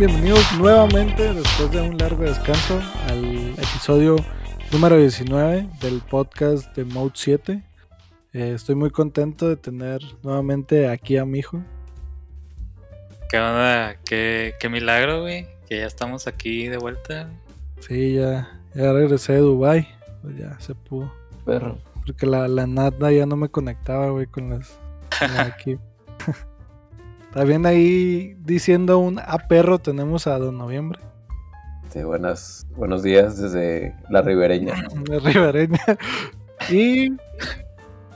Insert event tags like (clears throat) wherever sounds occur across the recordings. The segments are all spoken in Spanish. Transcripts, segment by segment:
Bienvenidos nuevamente después de un largo descanso al episodio número 19 del podcast de Mode 7. Eh, estoy muy contento de tener nuevamente aquí a mi hijo. ¿Qué onda? ¿Qué, qué milagro, güey? Que ya estamos aquí de vuelta. Sí, ya, ya regresé de Dubai, pues ya se pudo. Perro. Porque la, la nada ya no me conectaba, güey, con las con aquí. (laughs) También ahí diciendo un a perro tenemos a Don Noviembre. Sí, buenas, buenos días desde la ribereña. (laughs) de Ribereña. Y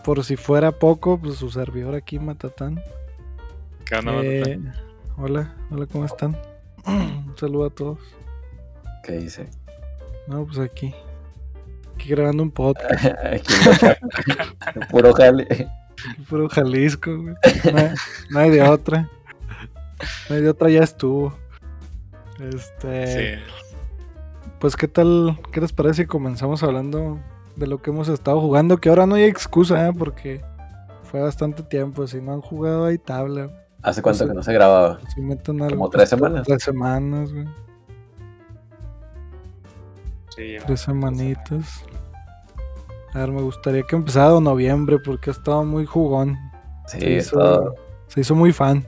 por si fuera poco, pues su servidor aquí, Matatán. ¿Qué onda, Eh, Matatán? hola, hola, ¿cómo están? (clears throat) Un saludo a todos. ¿Qué dice? No, pues aquí. Aquí grabando un podcast. (laughs) Aquí la- (laughs) Puro jale. (laughs) Puro Jalisco, güey. No, hay- no hay de otra. No hay de otra, ya estuvo. Este. Sí. Pues, ¿qué tal? ¿Qué les parece si comenzamos hablando de lo que hemos estado jugando? Que ahora no hay excusa, ¿eh? Porque fue bastante tiempo. Si no han jugado, hay tabla. ¿Hace cuánto Sí. que no se grababa? Si meten algo, Como pues, tres semanas. Tres semanas, güey. Sí, ya. Tres semanitas. A ver, me gustaría que empezara noviembre porque ha estado muy jugón. Sí, Se hizo, estado- se hizo muy fan.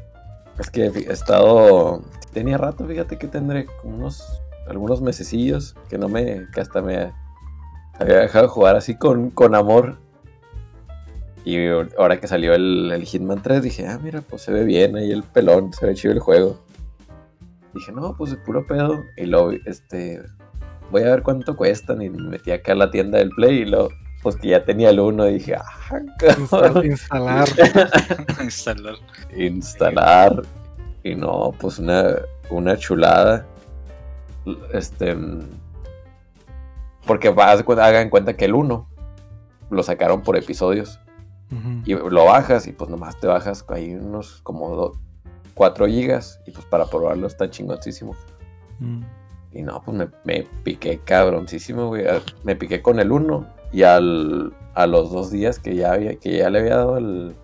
es que he estado. Tenía rato, fíjate que tendré como unos. Algunos mesecillos que no me. que hasta me había dejado jugar así con, con amor. Y ahora que salió el, el Hitman 3, dije, ah, mira, pues se ve bien ahí el pelón, se ve chido el juego. Dije, no, pues de puro pedo. Y luego, este, voy a ver cuánto cuestan. Y me metí acá a la tienda del Play y luego, pues que ya tenía el 1. Dije, ah, cabrón. instalar. (laughs) Instalar. instalar y no, pues una, una chulada. Este. Porque hagan cuenta que el 1 lo sacaron por episodios y lo bajas y pues nomás te bajas ahí unos como 4 gigas y pues para probarlo está chingoncísimo. Mm. Y no, pues me, me piqué cabroncísimo, güey. Ah, Me piqué con el 1 y al, a los dos días que ya, había, que ya le había dado el,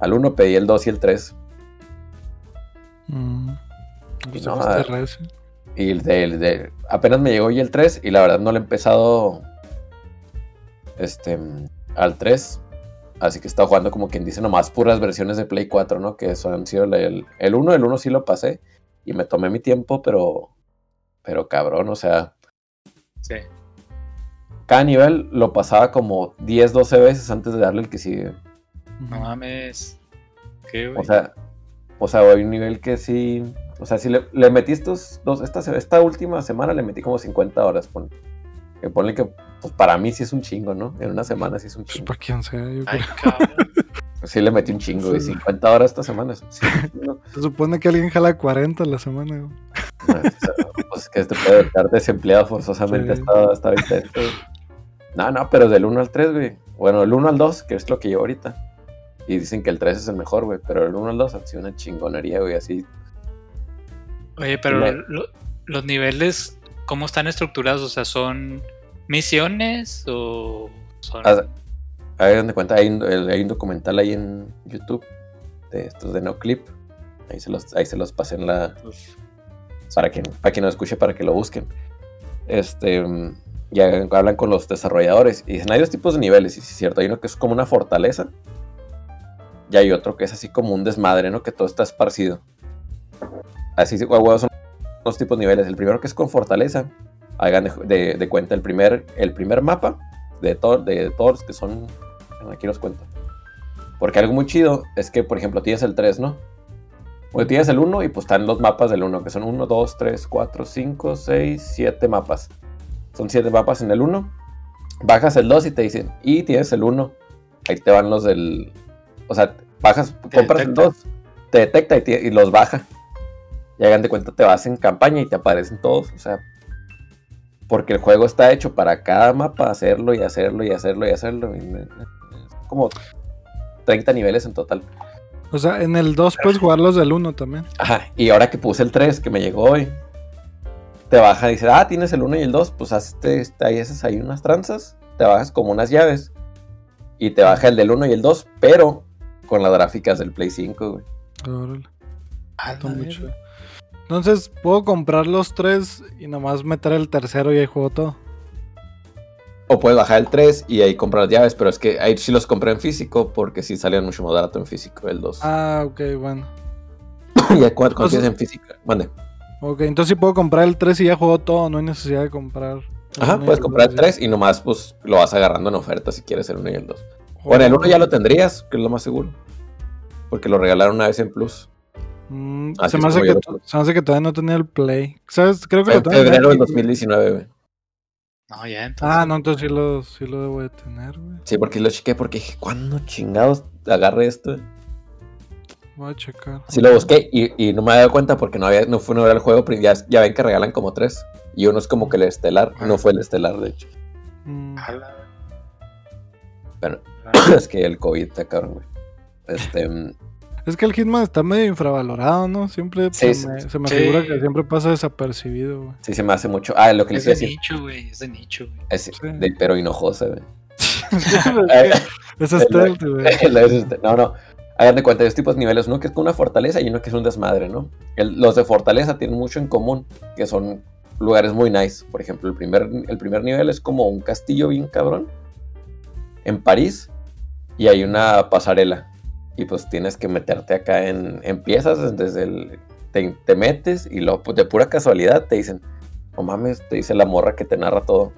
al 1 pedí el 2 y el 3. Mm. Pues no. Y el de, el de- apenas me llegó y el 3 y la verdad no le he empezado este al 3. Así que he estado jugando como quien dice nomás puras versiones de Play 4, ¿no? Que eso han sido el, el 1, el 1 sí lo pasé y me tomé mi tiempo, pero pero cabrón, o sea, Sí. Cada nivel lo pasaba como 10, 12 veces antes de darle el que sigue. No mames. ¿Qué, güey? O sea, o sea, hay un nivel que sí, o sea, si le, le metí estos dos, esta, esta última semana le metí como 50 horas, pon, que ponle que, pues para mí sí es un chingo, ¿no? En una semana sí es un Pues chingo. para quien sea, yo Ay, creo. (laughs) cabrón. Sí le metí un chingo, güey, Sí. 50 horas esta semana. sí, ¿no? Se supone que alguien jala 40 a la semana, güey. pues que este puede estar desempleado forzosamente Sí. hasta, hasta ahorita. No, no, pero del 1 al 3, güey. Bueno, el 1 al 2, que es lo que llevo ahorita. Y dicen que el 3 es el mejor, güey. Pero el 1 al 2 ha sido una chingonería, güey. Así. Oye, pero Me- lo- los niveles, ¿cómo están estructurados? O sea, ¿son misiones o son...? Haz- Ahí donde cuenta, hay un, el- hay un documental ahí en YouTube de estos de No Clip. Ahí se los, ahí se los pasé en la. Para quien, para quien lo escuche, para que lo busquen. Este. Ya hablan con los desarrolladores y dicen: hay dos tipos de niveles, y sí es cierto. Hay uno que es como una fortaleza. Y hay otro que es así como un desmadre, ¿no? Que todo está esparcido. Así son dos tipos de niveles. El primero que es con fortaleza. Hagan de, de- de cuenta el primer, el primer mapa de, to- de todos los que son. Aquí los cuento. Porque algo muy chido es que, por ejemplo, tienes el 3, ¿no? Porque tienes el 1 y pues están los mapas del 1, que son 1, 2, 3, 4, 5, 6, 7 mapas. Son 7 mapas en el 1. Bajas el 2 y te dicen, y tienes el 1. Ahí te van los del... O sea, bajas, Te compras el detecta. 2, te detecta y, te- y los baja. Y hagan de cuenta, te vas en campaña y te aparecen todos. O sea, porque el juego está hecho para cada mapa hacerlo y hacerlo y hacerlo y hacerlo. y como 30 niveles en total. O sea, en el 2 puedes jugar los del 1 también. Ajá, y ahora que puse el 3, que me llegó hoy, te baja y dice, ah, tienes el 1 y el 2, pues hazte, este, ahí haces ahí unas tranzas, te bajas como unas llaves, y te baja el del 1 y el 2, pero con las gráficas del Play 5, güey. Órale, chido. Entonces, puedo comprar los tres y nomás meter el tercero y ahí juego todo. O puedes bajar el 3 y ahí comprar las llaves, pero es que ahí sí los compré en físico porque sí salían mucho más barato en físico el 2. Ah, ok, bueno. y cuando, cuando tienes en física, mande. Ok, entonces sí puedo comprar el 3 y ya juego todo, no hay necesidad de comprar. Ajá, puedes comprar el dos, 3 y nomás pues lo vas agarrando en oferta si quieres el 1 y el 2. ya. Bueno, el 1 ya lo tendrías, que es lo más seguro. Porque lo regalaron una vez en Plus. Mm, se, me hace que, lo- se me hace que todavía no tenía el Play. ¿Sabes? Creo que lo en tengo en febrero del Epic. 2019, güey. No, ya entonces. Ah, no, entonces sí lo, sí lo debo de tener, güey. Sí, porque lo chequé porque dije, ¿cuándo chingados agarré esto? Voy a checar. Sí lo busqué y, y no me había dado cuenta porque no había, no fue no era el juego, pero ya, ya ven que regalan como tres. Y uno es como que el estelar, no fue el estelar, de hecho. Mm, A la- Pero (laughs) es que el COVID está cabrón, güey. Este, mm, Es que el Hitman está medio infravalorado, ¿no? Siempre Sí, se, me, se me sí. figura que siempre pasa desapercibido, güey. sí se me hace mucho. Ah, lo que les Es iba a de decir. nicho, güey. Es de nicho, güey. Es Sí. de, pero hinojosa, güey. (laughs) (laughs) es stealth, güey. este, no, no. Hagan de cuenta, hay dos tipos de niveles. Uno que es una fortaleza y uno que es un desmadre, ¿no? El- los de fortaleza tienen mucho en común, que son lugares muy nice. Por ejemplo, el primer, el primer nivel es como un castillo bien cabrón en París y hay una pasarela. Y pues tienes que meterte acá en, piezas desde el... Te, te metes y luego pues, de pura casualidad te dicen, no mames, te dice la morra que te narra todo.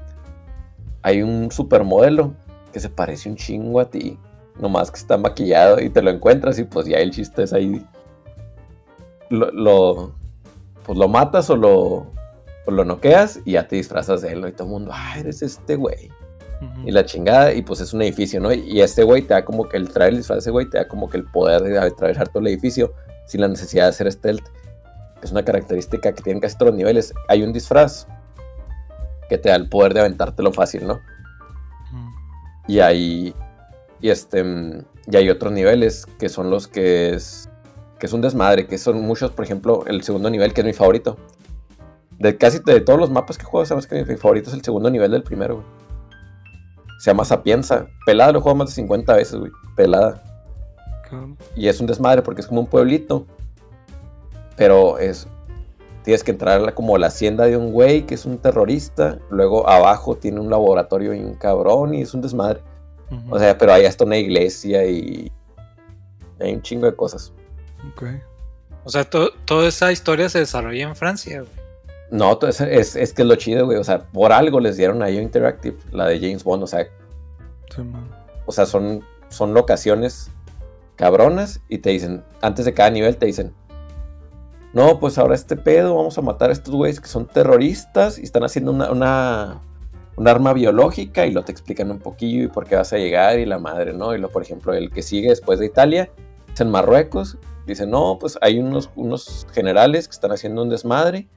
Hay un supermodelo que se parece un chingo a ti. Nomás que está maquillado y te lo encuentras y pues ya el chiste es ahí. Lo, lo- pues lo matas o lo, o lo noqueas y ya te disfrazas de él. Y todo el mundo, ah, eres este güey. Ujú. Y la chingada, y pues es un edificio, ¿no? Y este güey te da como que el traer el disfraz de ese güey te da como que el poder de atravesar todo el edificio sin la necesidad de hacer stealth. Es una característica que tienen casi todos los niveles. Hay un disfraz que te da el poder de aventártelo fácil, ¿no? Y hay. Y este. mm, Y hay otros niveles que son los que es. Que es un desmadre. Que son muchos, por ejemplo, el segundo nivel, que es mi favorito. De casi de todos los mapas que juego, sabes que mi favorito es el segundo nivel del primero, güey. Se llama Sapienza. Pelada lo juego más de 50 veces, güey. Pelada. Y es un desmadre porque es como un pueblito. Pero es. Tienes que entrar a la- como la hacienda de un güey que es un terrorista. Luego abajo tiene un laboratorio bien cabrón y es un desmadre. O sea, pero hay hasta una iglesia y. Hay un chingo de cosas. Ok. O sea, to- toda esa historia se desarrolla en Francia, güey. No, es, es, es que es lo chido, güey. O sea, por algo les dieron a IO Interactive, la de James Bond. O sea, Sí, man. o sea son, son locaciones cabronas y te dicen, antes de cada nivel te dicen, no, pues ahora este pedo, vamos a matar a estos güeyes que son terroristas y están haciendo una, una, un arma biológica y lo te explican un poquillo y por qué vas a llegar y la madre, ¿no? Y lo, por ejemplo, el que sigue después de Italia es en Marruecos. Dice, no, pues hay unos, unos generales que están haciendo un desmadre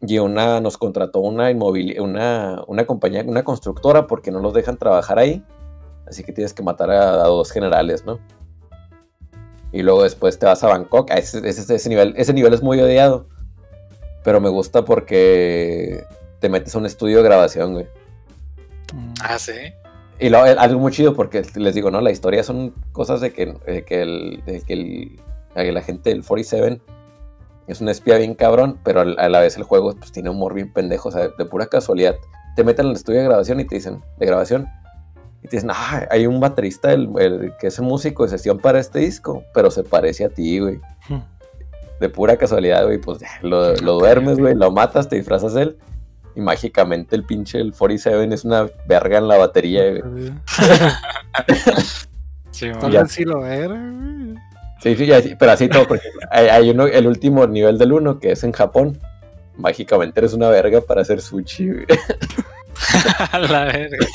y una nos contrató una una, una compañía, una constructora porque no los dejan trabajar ahí. Así que tienes que matar a, a dos generales, ¿no? Y luego después te vas a Bangkok. Ese, ese- ese nivel, ese nivel es muy odiado. Pero me gusta porque te metes a un estudio de grabación, güey. Mm. Ah, sí. Y lo- el- algo muy chido porque les digo, ¿no? La historia son cosas de que, de que, el, de que el- de la gente del 47 es un espía bien cabrón, pero al- a la vez el juego pues, tiene humor bien pendejo, o sea, de pura casualidad. Te meten en el estudio de grabación y te dicen, de grabación, y te dicen, ah, hay un baterista el- el que es un músico de sesión para este disco, pero se parece a ti, güey. Hmm. De pura casualidad, güey, pues lo, lo duermes, güey, lo matas, te disfrazas de él. Y mágicamente el pinche el 47 es una verga en la batería, güey. (laughs) Sí, Tal vez sí lo era, güey. Sí, sí, así- pero así todo, porque hay, hay uno, el último nivel del 1 que es en Japón. Mágicamente eres una verga para hacer sushi. güey. (laughs) la verga.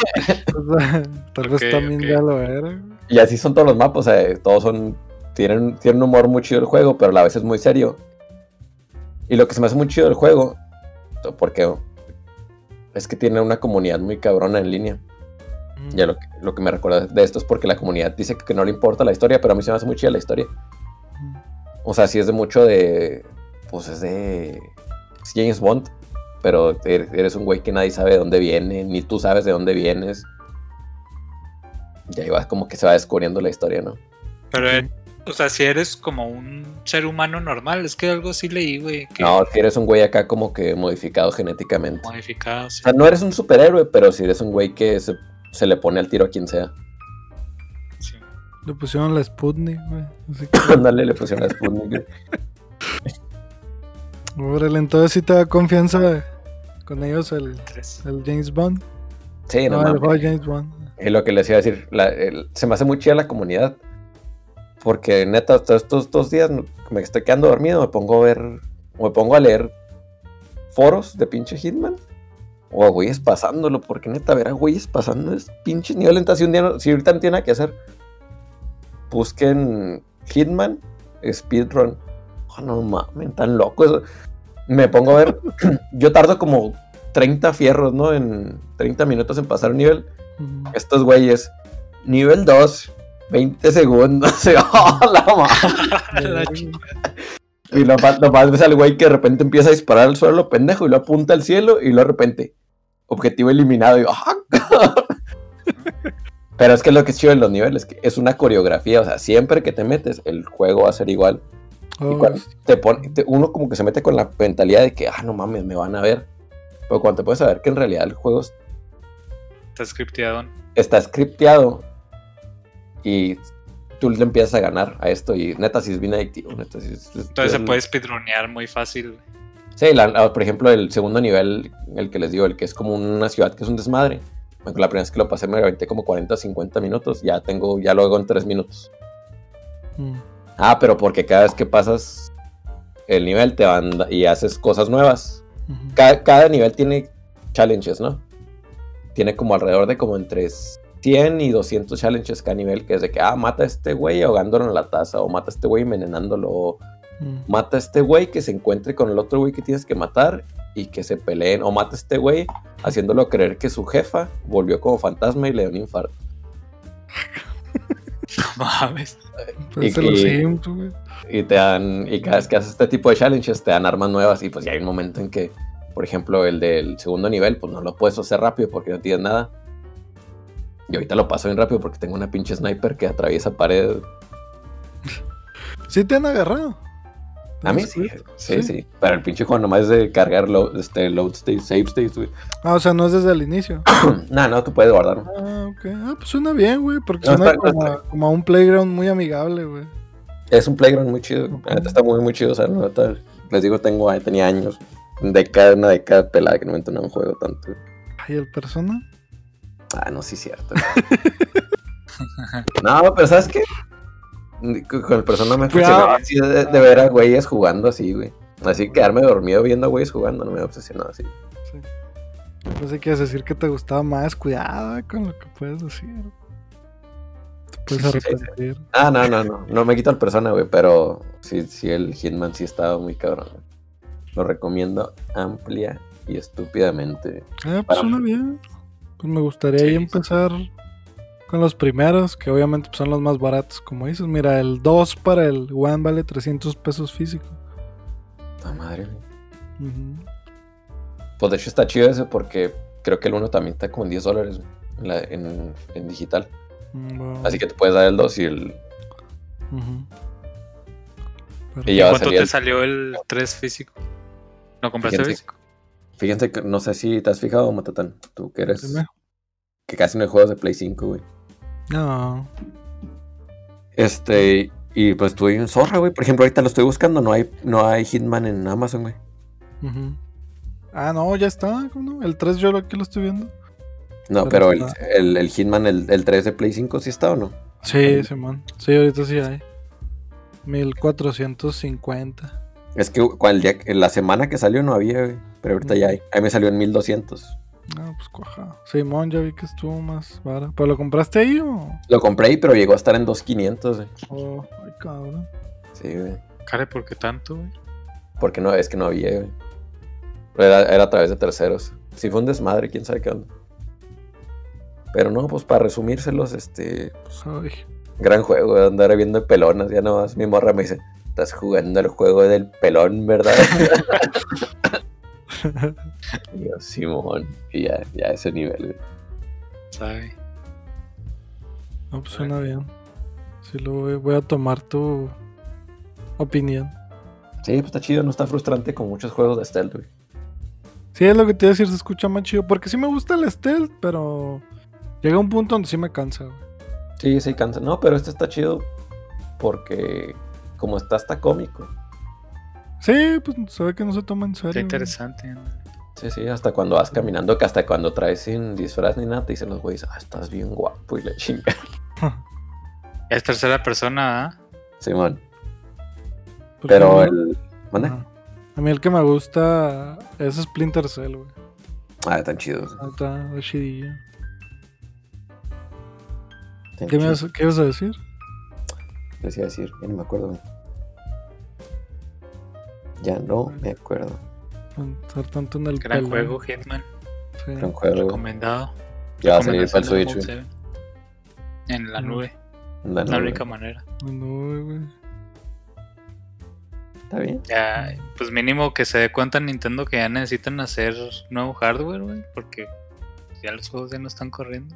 O sea, tal vez también ya lo era, güey. Y así son todos los mapas, o sea, todos son. Tienen, tienen un humor muy chido el juego, pero a la vez es muy serio. Y lo que se me hace muy chido del juego, porque es que tiene una comunidad muy cabrona en línea. Mm. Ya lo, que- lo que me recuerda de esto es porque la comunidad dice que no le importa la historia, pero a mí se me hace muy chida la historia. Mm. O sea, sí es de mucho de. Pues es de. es James Bond. Pero er- eres un güey que nadie sabe de dónde viene, ni tú sabes de dónde vienes. Y ahí va como que se va descubriendo la historia, ¿no? Pero, O sea, si eres como un ser humano normal, es que algo sí leí, güey. que No, si eres un güey acá como que modificado genéticamente. Modificado, O sí. sea, no eres un superhéroe, pero si eres un güey que se, se le pone al tiro a quien sea. sí. Le pusieron la Sputnik, güey. Así que, (laughs) Ándale, le pusieron a Sputnik. güey. (laughs) órale, entonces sí te da confianza con ellos el, Tres. el James Bond. Sí, no, No, el mames. juego de James Bond. Es lo que les iba a decir. la- el- se me hace muy chida la comunidad. Porque neta, todos estos, estos días me estoy quedando dormido, me pongo a ver, me pongo a leer foros de pinche Hitman. O a güeyes pasándolo, porque neta, ver a güeyes pasando es pinche nivel. Entonces, si, un día no- si ahorita no tiene nada que hacer, busquen Hitman Speedrun. Oh, no mames, tan loco eso. Me pongo a ver, (laughs) yo tardo como 30 fierros, ¿no? En 30 minutos en pasar un nivel estos güeyes, nivel 2, 20 segundos. (laughs) y, (laughs) ¡oh, la madre! Y lo más, lo más ves al güey que de repente empieza a disparar al suelo, pendejo, y lo apunta al cielo, y luego de repente, objetivo eliminado. Y, yo, ¡ah! (laughs) Pero es que lo que es chido en los niveles, que es una coreografía, o sea, siempre que te metes, el juego va a ser igual. Y Oh, cuando te pone, te- uno como que se mete con la mentalidad de que, ah, no mames, me van a ver. Pero cuando te puedes saber que en realidad el juego Está scripteado. está scripteado y tú le empiezas a ganar a esto y neta si es bien adictivo, neta si es- es- Entonces se puede speedrunear muy fácil. Sí, la- la- por ejemplo, el segundo nivel, el que les digo, el que es como una ciudad que es un desmadre. La primera vez que lo pasé me aventé como 40 o 50 minutos, ya tengo, ya lo hago en 3 minutos. mm. Ah, pero porque cada vez que pasas el nivel te van y haces cosas nuevas. Cada, cada nivel tiene challenges, ¿no? Tiene como alrededor de como entre 100 y 200 challenges cada nivel, que es de que, ah, mata a este güey ahogándolo en la taza, o mata a este güey envenenándolo, o Mm. mata a este güey que se encuentre con el otro güey que tienes que matar y que se peleen, o mata a este güey haciéndolo creer que su jefa volvió como fantasma y le dio un infarto. (laughs) No mames. Y- güey. Y te dan, y cada vez que haces este tipo de challenges te dan armas nuevas y pues ya hay un momento en que, por ejemplo, el del segundo nivel, pues no lo puedes hacer rápido porque no tienes nada. Y ahorita lo paso bien rápido porque tengo una pinche sniper que atraviesa pared. Sí te han agarrado. A mí ¿Tienes sí, sí, sí. Pero el pinche juego nomás es de cargar load, este, load state, save states, güey. Ah, o sea, no es desde el inicio. (clears throat) nah, no, tú puedes guardar. Ah, ok. Ah, pues suena bien, güey. Porque No, suena está- como, está- a- como a un playground muy amigable, güey. Es un playground muy chido. Neta está muy, muy chido. O sea, la neta, les digo, tengo, tenía años. Década, una década pelada que no me entró en un juego tanto. ¿Y el persona? Ah, no, sí, cierto. (laughs) no, pero ¿sabes qué? Con el persona me obsesionaba así de, de ver a güeyes jugando así, güey. Así quedarme dormido viendo a güeyes jugando, no me obsesionaba así. Sí. No sé quieres decir que te gustaba más. Cuidado eh, con lo que puedes decir. Te puedes Sí, sí, sí. arrepentir. Ah, no, no, no. No me quito al persona, güey, pero sí, sí, el Hitman sí estaba muy cabrón. güey. Lo recomiendo amplia y estúpidamente. Ah, pues suena bien. Pues me gustaría Sí, ahí sí. empezar con los primeros, que obviamente pues, son los más baratos, como dices. Mira, el 2 para el One vale 300 pesos físico. La madre, güey. Ujú. Pues de hecho está chido ese porque creo que el uno también está como en 10 dólares en, la- en- en digital. Mm, bueno. Así que te puedes dar el 2 y el. Ujú. Y ya va a ¿Cuánto te el- salió el 3 físico? ¿Lo compraste físico? Fíjense que no sé si te has fijado, Matatán. Tú que eres. Dime. Que casi no hay juegos de Play 5, güey. No. Este. Y pues estuve en zorra, güey. Por ejemplo, ahorita lo estoy buscando. No hay, no hay Hitman en Amazon, güey. Ujú. Ah, no, ya está. ¿cómo no? El 3 yo aquí lo estoy viendo. No, Pero pero el, el, el Hitman, el, el 3 de Play 5, ¿sí está o no? Sí, Simón. Sí, ahorita sí hay. 1450. Es que cu- el día- en la semana que salió no había, güey. Pero ahorita ya hay. A mí me salió en 1200. Ah, pues cuaja. Simón, ya vi que estuvo más vara. ¿Pero lo compraste ahí o...? Lo compré, ahí, pero llegó a estar en 2500, güey. Oh, ay, cabrón. Sí, güey. Care, ¿por qué tanto, güey? Porque no, es que no había, güey. Era, era a través de terceros. Si fue un desmadre, quién sabe qué onda. Pero no, pues para resumírselos, este. pues, Ay. gran juego, de andar viendo pelonas. Ya nomás mi morra me dice: Estás jugando el juego del pelón, ¿verdad? (laughs) yo, Simón. Y ya, ya ese nivel. ¿Sabe? No, pues suena bien. Sí, lo voy, voy a tomar tu opinión. Sí, pues está chido, no está frustrante como muchos juegos de stealth, güey. Sí, es lo que te iba a decir, se escucha más chido. Porque sí me gusta el stealth, pero llega un punto donde sí me cansa, güey. Sí, sí, cansa. No, pero este está chido porque como está hasta cómico. Sí, pues se ve que no se toma en serio. Está güey. interesante. ¿no? Sí, sí, hasta cuando vas caminando, que hasta cuando traes sin disfraz ni nada, te dicen los güeyes, ah, estás bien guapo y la chinga. (laughs) Es tercera persona, ¿ah? Simón. Porque Pero el. ¿Mande? A mí el que me gusta es Splinter Cell, güey. Ah, están chidos. Ah, Está está chidillo. ¿Qué, me qué ibas a decir? Les iba a decir, ya no me acuerdo. Ya no me acuerdo. Tanto en el Gran juego, Hitman. Sí. Era un juego. Recomendado. Ya va a salir para el Switch, güey. 7. En la nube. La La nube. única manera. No, güey. Está bien. Ya, pues mínimo que se dé cuenta Nintendo que ya necesitan hacer nuevo hardware, güey. Porque ya los juegos ya no están corriendo.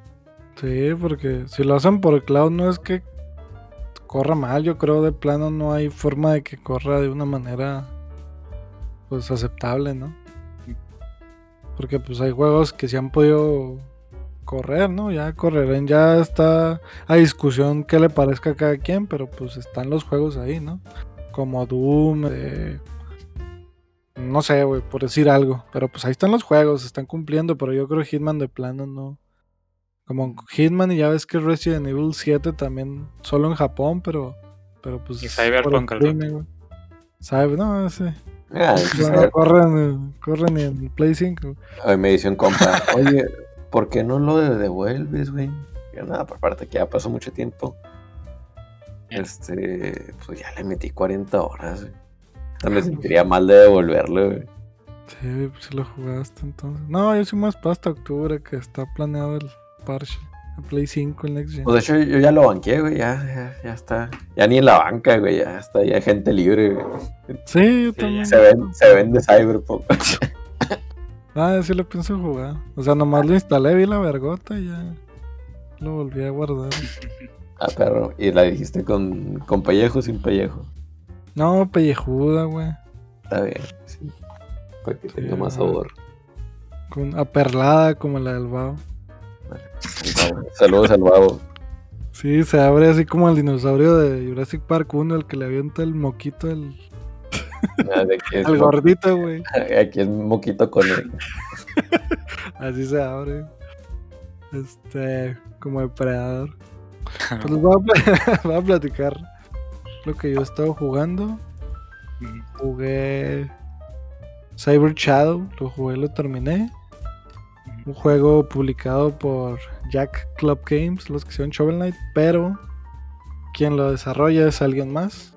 Sí, porque si lo hacen por cloud no es que corra mal, yo creo de plano no hay forma de que corra de una manera pues aceptable, ¿no? Porque pues hay juegos que se han podido correr, ¿no? Ya correrán, ya está a discusión qué le parezca a cada quien, pero pues están los juegos ahí, ¿no? Como Doom, eh, no sé, güey, por decir algo, pero pues ahí están los juegos, están cumpliendo, pero yo creo que Hitman de plano no. Como Hitman y ya ves que Resident Evil 7 también solo en Japón, pero pero pues Y Cyberpunk. Cyber, no, ese. Ah, (laughs) corren, eh, corren en Play 5. Hoy me dice un compa, oye, ¿por qué no lo devuelves, güey? Yo nada, por parte que ya pasó mucho tiempo. Este, pues ya le metí 40 horas, güey. No me sentiría mal de devolverlo, güey. Sí, pues si lo jugaste entonces. No, yo soy más para hasta octubre que está planeado el parche. Play 5 en Next Gen. Pues de hecho yo ya lo banqué, güey, ya, ya, ya está. Ya ni en la banca, güey, ya está, ya hay gente libre, güey. Sí, yo Sí, también. Se, ven, se vende Cyberpunk. (laughs) Ah, sí lo pienso jugar. O sea, nomás lo instalé, vi la vergota y ya lo volví a guardar. ah, perro. Y la dijiste con, con pellejo o sin pellejo. No, pellejuda, güey. Está bien, sí. Para que tenga más sabor. Con aperlada como la del Bao. Saludos al babo. Sí, se abre así como el dinosaurio de Jurassic Park 1, el que le avienta el moquito al, Ah, al mo- gordito, güey. (laughs) Aquí es moquito con él. (laughs) Así se abre. Este, como depredador. (laughs) Pues les voy a, pl- voy a platicar lo que yo he estado jugando. Jugué Cyber Shadow, lo jugué, lo terminé. Un juego publicado por Jack Club Games, los que hicieron Shovel Knight, pero quien lo desarrolla es alguien más.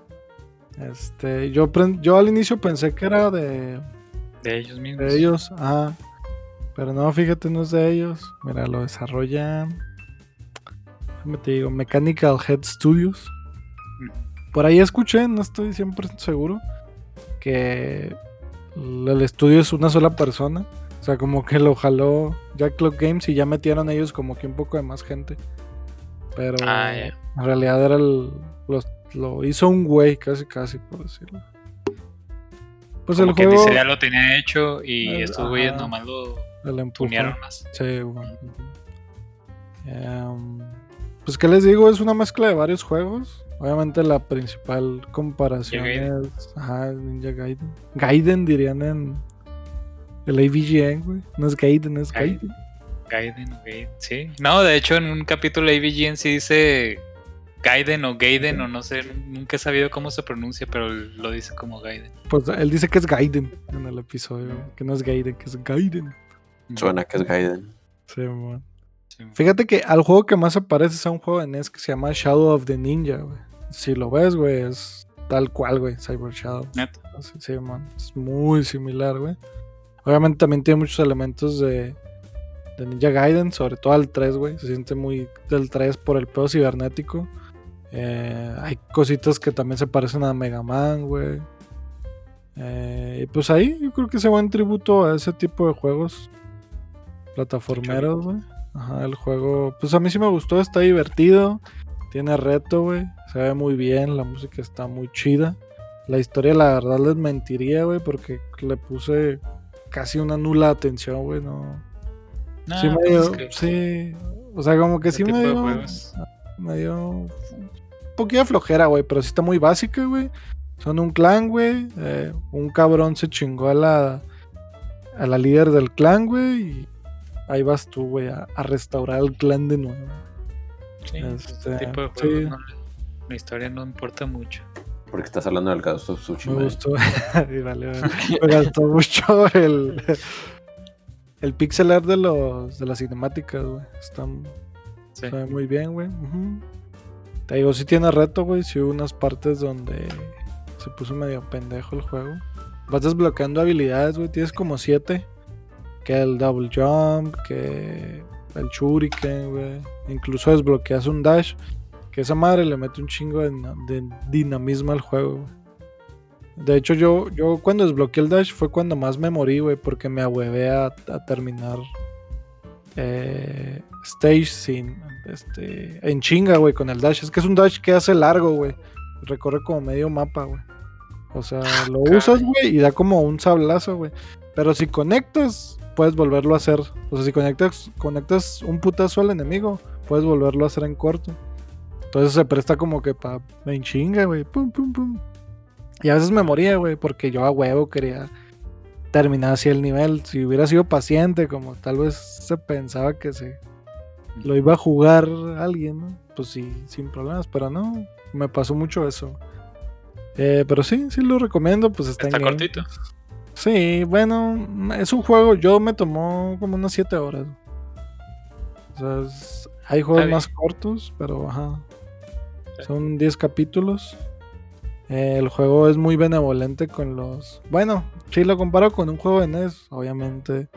Este, yo, al inicio pensé que era de, De ellos mismos. de ellos, ajá, pero no, fíjate, no es de ellos. Mira, lo desarrolla, déjame te digo, Mechanical Head Studios. Ujú. Por ahí escuché, no estoy 100% seguro, que el estudio es una sola persona. O sea, como que lo jaló Jack Clock Games y ya metieron ellos como que un poco de más gente. Pero Ah, en realidad era el. los- lo hizo un güey, casi, casi, por decirlo. Pues Como el que juego. dice, ya lo tenía hecho y Eh, estos güeyes nomás lo el tunearon más. Sí, bueno. Em, pues, ¿qué les digo? Es una mezcla de varios juegos. Obviamente, la principal comparación es. Ajá, Ninja Gaiden. Gaiden dirían en. El AVGN, güey. No es Gaiden, es Gaiden. Gaiden. Gaiden o Gaiden, sí. No, de hecho en un capítulo de AVGN sí dice Gaiden o Gaiden o no sé, nunca he sabido cómo se pronuncia, pero lo dice como Gaiden. Pues él dice que es Gaiden en el episodio. Que no es Gaiden, que es Gaiden. Suena que es Gaiden. Sí, man. Sí. Fíjate que al juego que más se parece es a un juego de NES que se llama Shadow of the Ninja, güey. Si lo ves, güey, es tal cual, güey, Cyber Shadow. Neta. Sí, sí, man. Es muy similar, güey. Obviamente también tiene muchos elementos de, de Ninja Gaiden, sobre todo al 3, güey. Se siente muy del 3 por el pedo cibernético. Eh, hay cositas que también se parecen a Mega Man, güey. Eh, y pues ahí yo creo que se buen tributo a ese tipo de juegos plataformeros, güey. Ajá, el juego, pues a mí sí me gustó, está divertido. tiene reto, güey. Se ve muy bien, la música está muy chida. La historia, la verdad, les mentiría, güey, porque le puse casi una nula atención, güey. No. Sí, me pues dio. es que Sí. O sea, como que sí me dio. Me dio. Un poquito de flojera, güey, pero sí está muy básica, güey. Son un clan, güey. eh, un cabrón se chingó a la. A la líder del clan, güey. Y ahí vas tú, güey, a, a restaurar el clan de nuevo. Sí, pues, Este, tipo de sí. juegos no la historia no importa mucho. Porque estás hablando del of Tsushima. Me gustó. (laughs) vale, vale. (laughs) Me gustó mucho el. El pixel art de los de las cinemáticas, güey. Están Sí. se ve muy bien, güey. Te digo, sí tiene reto, güey. Sí hubo unas partes donde se puso medio pendejo el juego. Vas desbloqueando habilidades, güey. Tienes como siete. Que el double jump, que el shuriken, güey. Incluso desbloqueas un dash. Que esa madre le mete un chingo de, dina- de dinamismo al juego, güey. De hecho, yo, yo cuando desbloqueé el dash fue cuando más me morí, güey. Porque me ahuevé a, a terminar eh, stage sin este en chinga, güey, con el dash. Es que es un dash que hace largo, güey. Recorre como medio mapa, güey. O sea, lo Caray. usas, güey, y da como un sablazo, güey. Pero si conectas, puedes volverlo a hacer. O sea, si conectas, conectas un putazo al enemigo, puedes volverlo a hacer en corto. Entonces se presta como que pa en chinga, güey. Pum, pum, pum. Y a veces me moría, güey, porque yo a huevo quería terminar así el nivel. Si hubiera sido paciente, como tal vez se pensaba que se lo iba a jugar alguien, ¿no? Pues sí, sin problemas, pero no, me pasó mucho eso. Eh, pero sí, sí lo recomiendo, pues está, Está en cortito. Sí, bueno, es un juego, yo me tomó como unas 7 horas. O sea, es- hay juegos más cortos, pero ajá. Son 10 capítulos. Eh, el juego es muy benevolente con los... Bueno, si lo comparo con un juego de NES, obviamente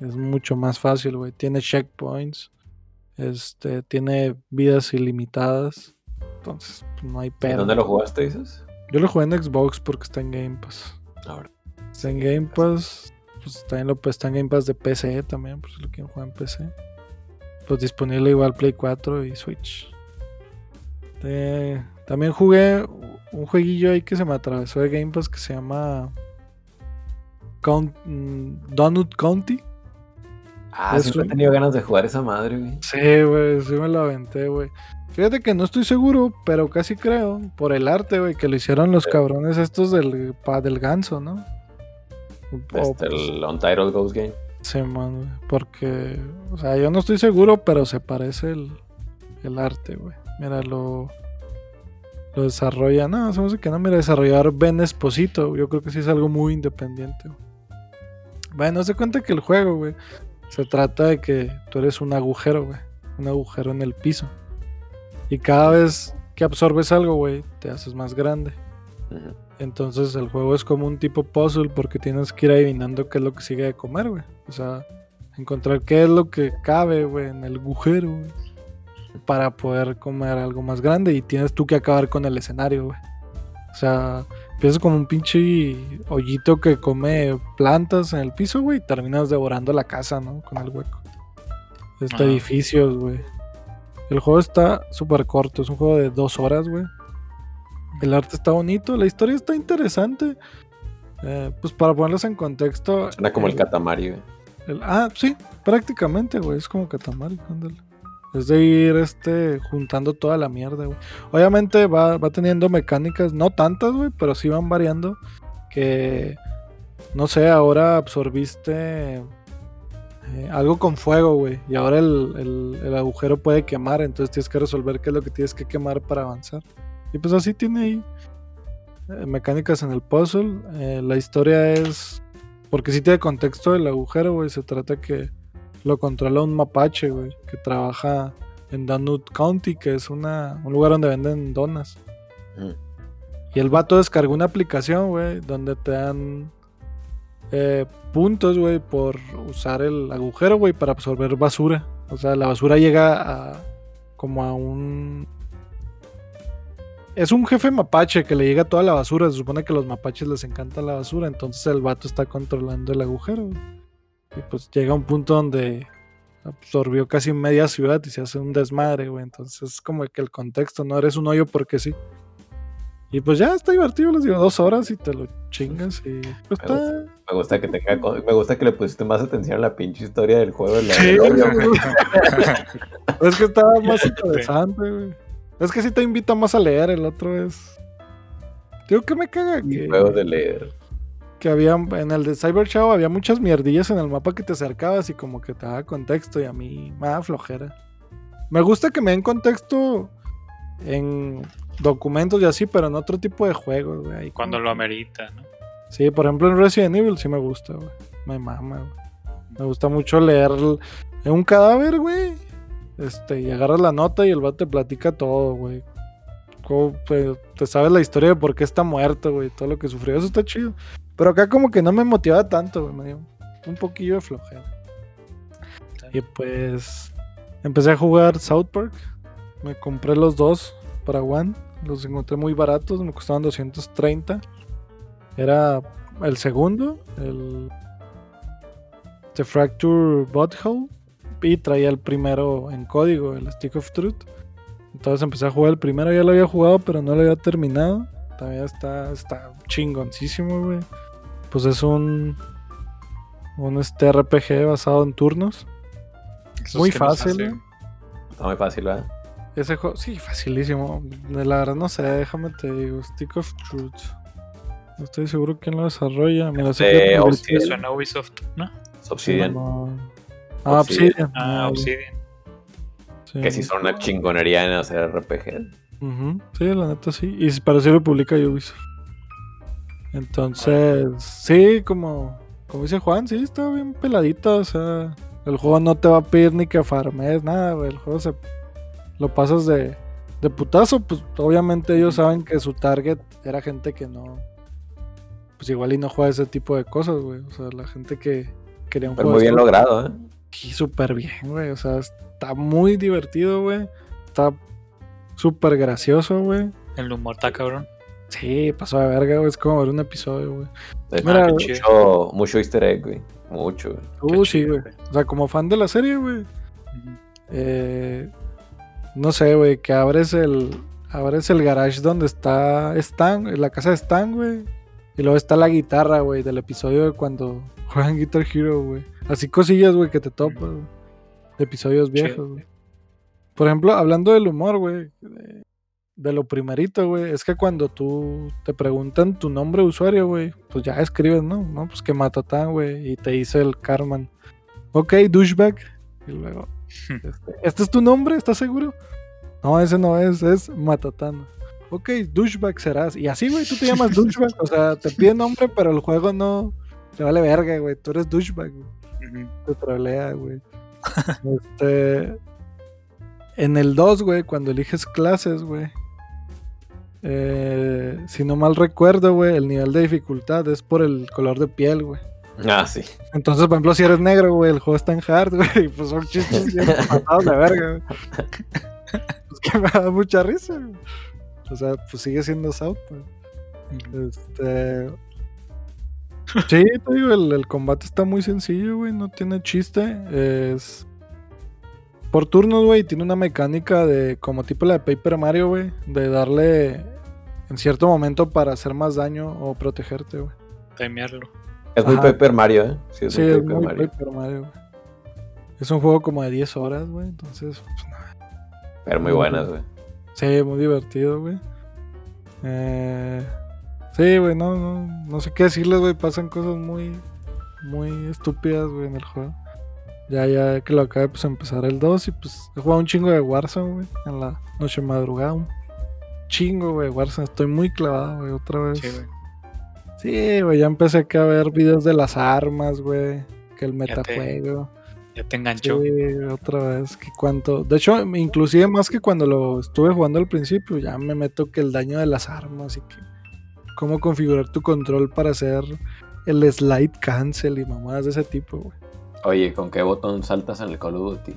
es mucho más fácil, güey. Tiene checkpoints. Este, tiene vidas ilimitadas. Entonces, no hay ¿En pedo. dónde lo jugaste, dices? Yo lo jugué en Xbox porque está en Game Pass. Ahora. Está en Game Pass. Pues también lo pues, está en Game Pass de PC también, por si lo quieren jugar en PC. Pues disponible igual Play 4 y Switch. Eh, también jugué un jueguillo ahí que se me atravesó de Game Pass que se llama Count, mm, Donut County. Ah, siempre he tenido ganas de jugar esa madre, güey. Sí, güey, sí me lo aventé, güey. Fíjate que no estoy seguro, pero casi creo, por el arte, güey, que lo hicieron los Sí. cabrones estos del, pa- del ganso, ¿no? Este, pues, el Untitled Ghost Game. Sí, man, güey, porque, o sea, yo no estoy seguro, pero se parece el, el arte, güey. Mira, lo, lo desarrolla, no, se me hace que no, mira, desarrollar Ben Esposito, yo creo que sí es algo muy independiente. güey. Bueno, se cuenta que el juego, güey, se trata de que tú eres un agujero, güey, un agujero en el piso. Y cada vez que absorbes algo, güey, te haces más grande. Entonces el juego es como un tipo puzzle porque tienes que ir adivinando qué es lo que sigue de comer, güey. O sea, encontrar qué es lo que cabe, güey, en el agujero, güey. Para poder comer algo más grande y tienes tú que acabar con el escenario, güey. O sea, empiezas como un pinche hoyito que come plantas en el piso, güey, y terminas devorando la casa, ¿no? Con el hueco. Este edificios, güey. El juego está súper corto, es un juego de dos horas, güey. El arte está bonito, la historia está interesante. Eh, pues para ponerlos en contexto. Suena como el Katamari, güey. el- ah, sí, prácticamente, güey. Es como Katamari, ándale. Es de ir este, juntando toda la mierda, güey. Obviamente va, va teniendo mecánicas, no tantas, güey, pero sí van variando. Que, no sé, ahora absorbiste eh, algo con fuego, güey. Y ahora el, el- agujero puede quemar, entonces tienes que resolver qué es lo que tienes que quemar para avanzar. Y pues así tiene ahí eh, mecánicas en el puzzle. Eh, la historia es. Porque si tiene contexto el agujero, güey. Se trata que lo controla un mapache, güey. Que trabaja en Donut County, que es una, un lugar donde venden donas. Ujú. Y el vato descargó una aplicación, güey, donde te dan eh, puntos, güey, por usar el agujero, güey, para absorber basura. O sea, la basura llega a como a un... Es un jefe mapache que le llega toda la basura. Se supone que a los mapaches les encanta la basura. Entonces el vato está controlando el agujero. güey. Y pues llega un punto donde absorbió casi media ciudad y se hace un desmadre, güey. Entonces es como que el contexto, no eres un hoyo porque sí. Y pues ya está divertido, les digo, dos horas y te lo chingas y pues Me está... Me gusta que tenga, me gusta que le pusiste más atención a la pinche historia del juego. de la- Sí, del hoyo, güey. güey. (laughs) Es que estaba (laughs) más interesante, güey. Es que sí te invita más a leer, el otro es... Digo que me caga que, Juego de leer. Que había en el de Cyber Show había muchas mierdillas en el mapa que te acercabas y como que te daba contexto y a mí me daba flojera. Me gusta que me den contexto en documentos y así, pero en otro tipo de juegos, güey. Cuando como lo amerita, ¿no? Sí, por ejemplo en Resident Evil sí me gusta, güey. Me mama, güey. Me gusta mucho leer en un cadáver, güey. Este, y agarras la nota y el vato te platica todo, güey. Cómo, pues, te sabes la historia de por qué está muerto, güey. Todo lo que sufrió. Eso está chido. Pero acá como que no me motivaba tanto, güey. Me dio un poquillo de flojera. Y pues empecé a jugar South Park. Me compré los dos para One. Los encontré muy baratos. Me costaban 230. Era el segundo, el The Fracture Butthole. Y traía el primero en código, el Stick of Truth. Entonces empecé a jugar el primero, ya lo había jugado, pero no lo había terminado. Todavía está, está chingoncísimo, güey. Pues es un, un este RPG basado en turnos. Muy que fácil, güey. Está muy fácil, ¿verdad? Ese juego, sí, facilísimo. De La verdad no sé, déjame te digo. Stick of Truth. No estoy seguro quién lo desarrolla. Sé que el- Obsidian. Suena Ubisoft, ¿no? Es Obsidian. No. Ah, Obsidian. Obsidian. Ah, Obsidian. sí. Que sí son una chingonería en hacer RPG. Sí, la neta sí. Y para sí lo publica Ubisoft. Entonces, sí, como, como dice Juan, sí, está bien peladito. O sea, el juego no te va a pedir ni que farmes, nada, güey. El juego se lo pasas de, de putazo. Pues obviamente ellos saben que su target era gente que no. Pues igual y no juega ese tipo de cosas, güey. O sea, la gente que quería un Pero juego muy bien logrado, ¿eh? Sí, súper bien, güey. O sea, está muy divertido, güey. Está súper gracioso, güey. El humor está cabrón. Sí, pasó de verga, güey. Es como ver un episodio, güey. De hecho, Mira, güey. chido. mucho, mucho easter egg, güey. Mucho, güey. Uh, sí, güey. O sea, como fan de la serie, güey. Eh, no sé, güey, que abres el. Abres el garage donde está Stan, en la casa de Stan, güey. Y luego está la guitarra, güey, del episodio de cuando juegan Guitar Hero, güey. Así cosillas, güey, que te topas, güey. De episodios viejos, güey. Por ejemplo, hablando del humor, güey. De, lo primerito, güey. Es que cuando tú te preguntan tu nombre de usuario, güey. Pues ya escribes, ¿no? No, pues que Matatán, güey. Y te dice el Carman. Ok, douchebag. Y luego. (laughs) Este, ¿Este es tu nombre? ¿Estás seguro? No, ese no es. Es Matatán. Ok, douchebag serás. Y así, güey, tú te llamas douchebag. O sea, te pide nombre, pero el juego no. Te vale verga, güey. Tú eres douchebag, güey Ujú. te trolea, güey. (laughs) este. En el 2, güey, cuando eliges clases, güey. eh, si no mal recuerdo, güey, el nivel de dificultad es por el color de piel, güey. Ah, sí. Entonces, por ejemplo, si eres negro, güey, el juego está en hard, güey. y Pues son chistes bien (laughs) pasados de verga, güey. Pues que me da mucha risa, güey. O sea, pues sigue siendo South, güey. Este. Sí, te digo, el, el combate está muy sencillo, güey. No tiene chiste. Es. Por turnos, güey. Tiene una mecánica de. Como tipo la de Paper Mario, güey. De darle. En cierto momento para hacer más daño o protegerte, güey. Timearlo. Es muy Ajá. Paper Mario, ¿eh? Sí, es Sí, muy es Paper muy Mario. Paper Mario, güey. Es un juego como de 10 horas, güey. Entonces, pues, no, Pero muy buenas, güey. Sí, muy divertido, güey. Eh, sí, güey, no, no, no sé qué decirles, güey. Pasan cosas muy, muy estúpidas, güey, en el juego. Ya, ya que lo acabé, pues empezar el 2 y pues he jugado un chingo de Warzone, güey, en la noche madrugada. Un chingo, güey, Warzone. Estoy muy clavado, güey, otra vez. Sí, güey. Sí, güey, ya empecé acá a ver videos de las armas, güey. Que el Ya te metajuego. Ya te enganchó. Sí, otra vez. Que cuánto. De hecho, inclusive más que cuando lo estuve jugando al principio, ya me meto que el daño de las armas y que cómo configurar tu control para hacer el slide cancel y mamadas de ese tipo, güey. Oye, ¿con qué botón saltas en el Call of Duty?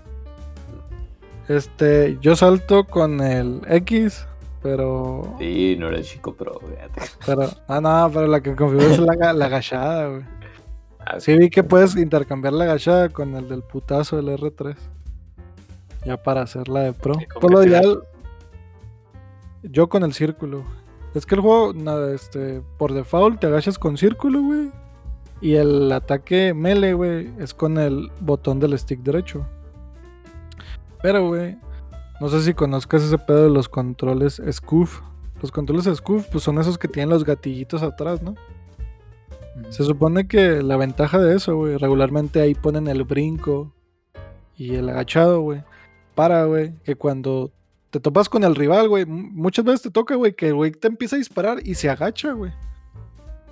Este, yo salto con el X, pero. Sí, no eres chico pro, fíjate. pero ah, no, pero la que configuro es la, la agachada, güey. Ah, Sí vi que puedes intercambiar la agachada con el del putazo del R3. Ya para hacerla de pro. ¿Y con Por lo ideal, yo con el círculo. Es que el juego, nada, este, por default te agachas con círculo, güey. Y el ataque melee, güey, es con el botón del stick derecho. Pero, güey, no sé si conozcas ese pedo de los controles Scoof. Los controles Scoof, pues son esos que tienen los gatillitos atrás, ¿no? Se supone que la ventaja de eso, güey, regularmente ahí ponen el brinco y el agachado, güey. Para, güey, que cuando te topas con el rival, güey, muchas veces te toca, güey, que el güey te empieza a disparar y se agacha, güey.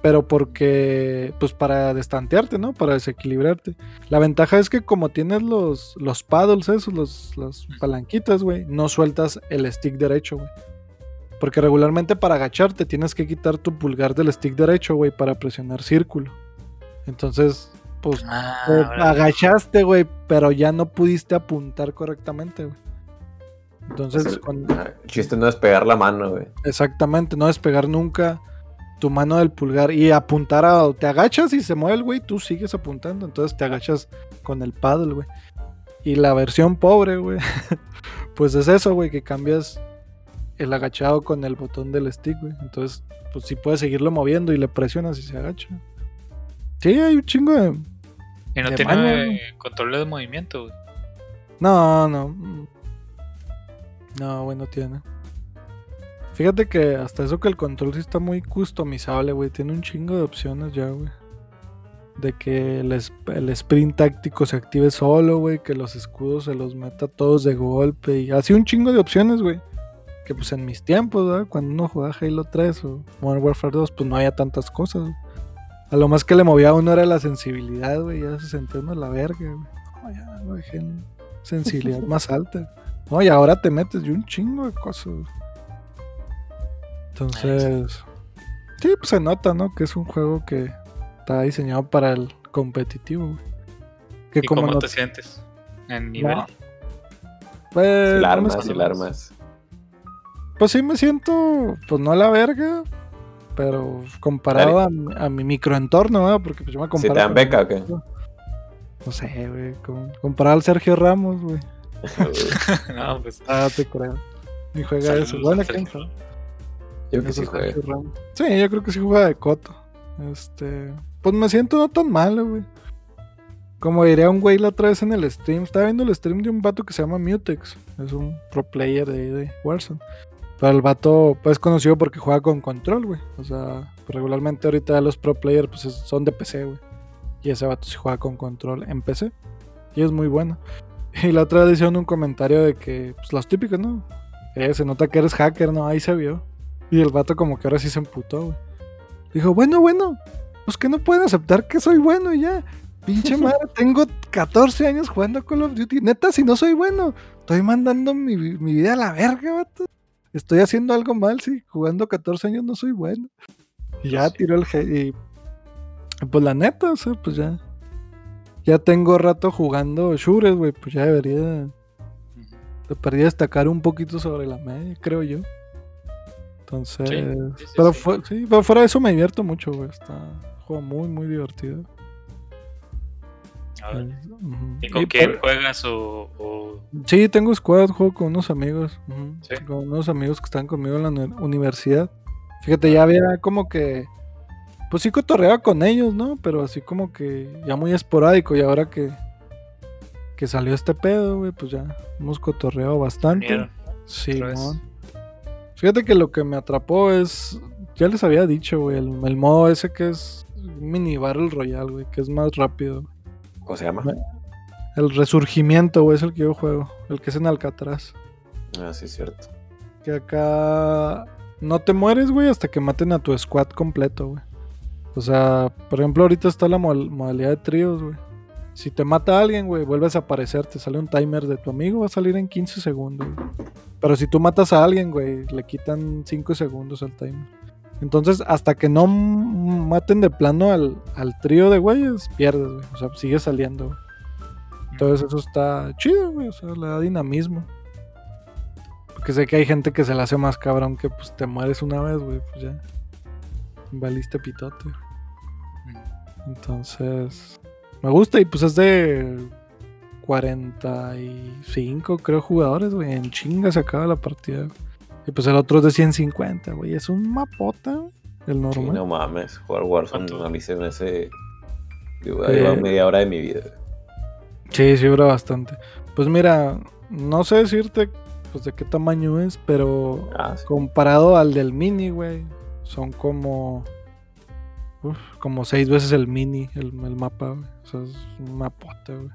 Pero porque, pues para destantearte, ¿no? Para desequilibrarte. La ventaja es que como tienes los, los paddles esos, los, las palanquitas, güey, no sueltas el stick derecho, güey. Porque regularmente para agacharte tienes que quitar tu pulgar del stick derecho, güey, para presionar círculo. Entonces, pues Ah, te agachaste, güey, pero ya no pudiste apuntar correctamente, güey. Entonces, el- cuando- el chiste no es pegar la mano, güey. exactamente, no despegar nunca tu mano del pulgar y apuntar a. Te agachas y se mueve el güey, tú sigues apuntando. Entonces te agachas con el paddle, güey. Y la versión pobre, güey, (laughs) pues es eso, güey, que cambias el agachado con el botón del stick, güey. Entonces, pues sí puedes seguirlo moviendo y le presionas y se agacha. Sí, hay un chingo de. Y no de tiene mano, eh, control de movimiento, güey. No, no. No, güey, no tiene. Fíjate que hasta eso que el control sí está muy customizable, güey. Tiene un chingo de opciones ya, güey. De que el, el sprint táctico se active solo, güey. Que los escudos se los meta todos de golpe. Y así un chingo de opciones, güey. Que pues en mis tiempos, ¿verdad? Cuando uno jugaba Halo 3 o Modern Warfare 2, pues no había tantas cosas, güey. A lo más que le movía a uno era la sensibilidad, güey. Ya se sentía uno a la verga, güey. No, ya en sensibilidad (laughs) más alta. No, y ahora te metes de un chingo de cosas. güey. Entonces, sí, pues se nota, ¿no? Que es un juego que está diseñado para el competitivo, güey. Que ¿Y como cómo no, te sientes? En nivel. No. pues, Si no la armas, siento- si la armas. Pues sí me siento, pues no a la verga, pero comparado a, mi- a mi microentorno, ¿verdad? Porque pues yo me Si comparo te dan beca o qué. No sé, güey, con- comparado al Sergio Ramos, güey. (laughs) (laughs) no, pues. Ah, te creo. Ni juega saludos eso. a Bueno, Yo que Eso sí. Sí, yo creo que sí juega de coto. Este, pues me siento no tan malo, güey. Como diría un güey la otra vez en el stream, estaba viendo el stream de un vato que se llama Mutex, es un pro player de, de Warzone. Pero el vato pues, es conocido porque juega con control, güey. O sea, pues, regularmente ahorita los pro players pues, es- son de PC, güey. Y ese vato sí juega con control en PC. Y es muy bueno. Y la otra vez hicieron un comentario de que, pues los típicos, ¿no? Eh, se nota que eres hacker, ¿no? Ahí se vio. Y el vato como que ahora sí se emputó, güey. Dijo, bueno, bueno, pues que no pueden aceptar que soy bueno y ya. Pinche (laughs) madre, tengo 14 años jugando Call of Duty. Neta, si no soy bueno, estoy mandando mi, mi vida a la verga, vato. Estoy haciendo algo mal, sí. Jugando 14 años no soy bueno. Y ya Sí. tiró el. Y pues la neta, o sea, pues ya. Ya tengo rato jugando shooters, güey. Pues ya debería. Debería destacar un poquito sobre la media, creo yo. Entonces. Sí, sí, sí, pero, fuera de eso me divierto mucho, güey. Está un juego muy, muy divertido. A ver. Ujú. ¿Y con Y quién juegas o, o- Sí, tengo squad, juego con unos amigos. Con unos amigos que están conmigo en la uni- universidad. Fíjate, ya había como que. Pues sí cotorreaba con ellos, ¿no? Pero así como que ya muy esporádico. Y ahora que. Que salió este pedo, güey, pues ya hemos cotorreado bastante. Sí. Fíjate que lo que me atrapó es. Ya les había dicho, güey. El, el modo ese que es mini Battle Royale, güey. Que es más rápido. ¿Cómo se llama? El resurgimiento, güey, es el que yo juego. El que es en Alcatraz. Ah, sí, es cierto. Que acá no te mueres, güey, hasta que maten a tu squad completo, güey. O sea, por ejemplo, ahorita está la mod- modalidad de tríos, güey. Si te mata alguien, güey, vuelves a aparecer, te sale un timer de tu amigo, va a salir en 15 segundos. Pero si tú matas a alguien, güey, le quitan 5 segundos al timer. Entonces, hasta que no maten de plano al, al trío de güeyes, pierdes, güey. O sea, sigue saliendo, güey. Entonces eso está chido, güey. O sea, le da dinamismo. Porque sé que hay gente que se le hace más cabrón que pues te mueres una vez, güey. Pues ya. Valiste pitote. Entonces, me gusta y pues es de 45, creo, jugadores, güey. En chinga se acaba la partida. Y pues el otro es de 150, güey. Es un mapota, güey, el Sí, normal. no mames, jugar Warzone ¿Cuánto? a mí se me hace. Digo, Eh, lleva media hora de mi vida. Sí, sí dura bastante. Pues mira, no sé decirte pues de qué tamaño es, pero Ah, sí. comparado al del mini, güey, son como uf, como seis veces el mini, el, el mapa, güey. O sea, es un mapota, güey.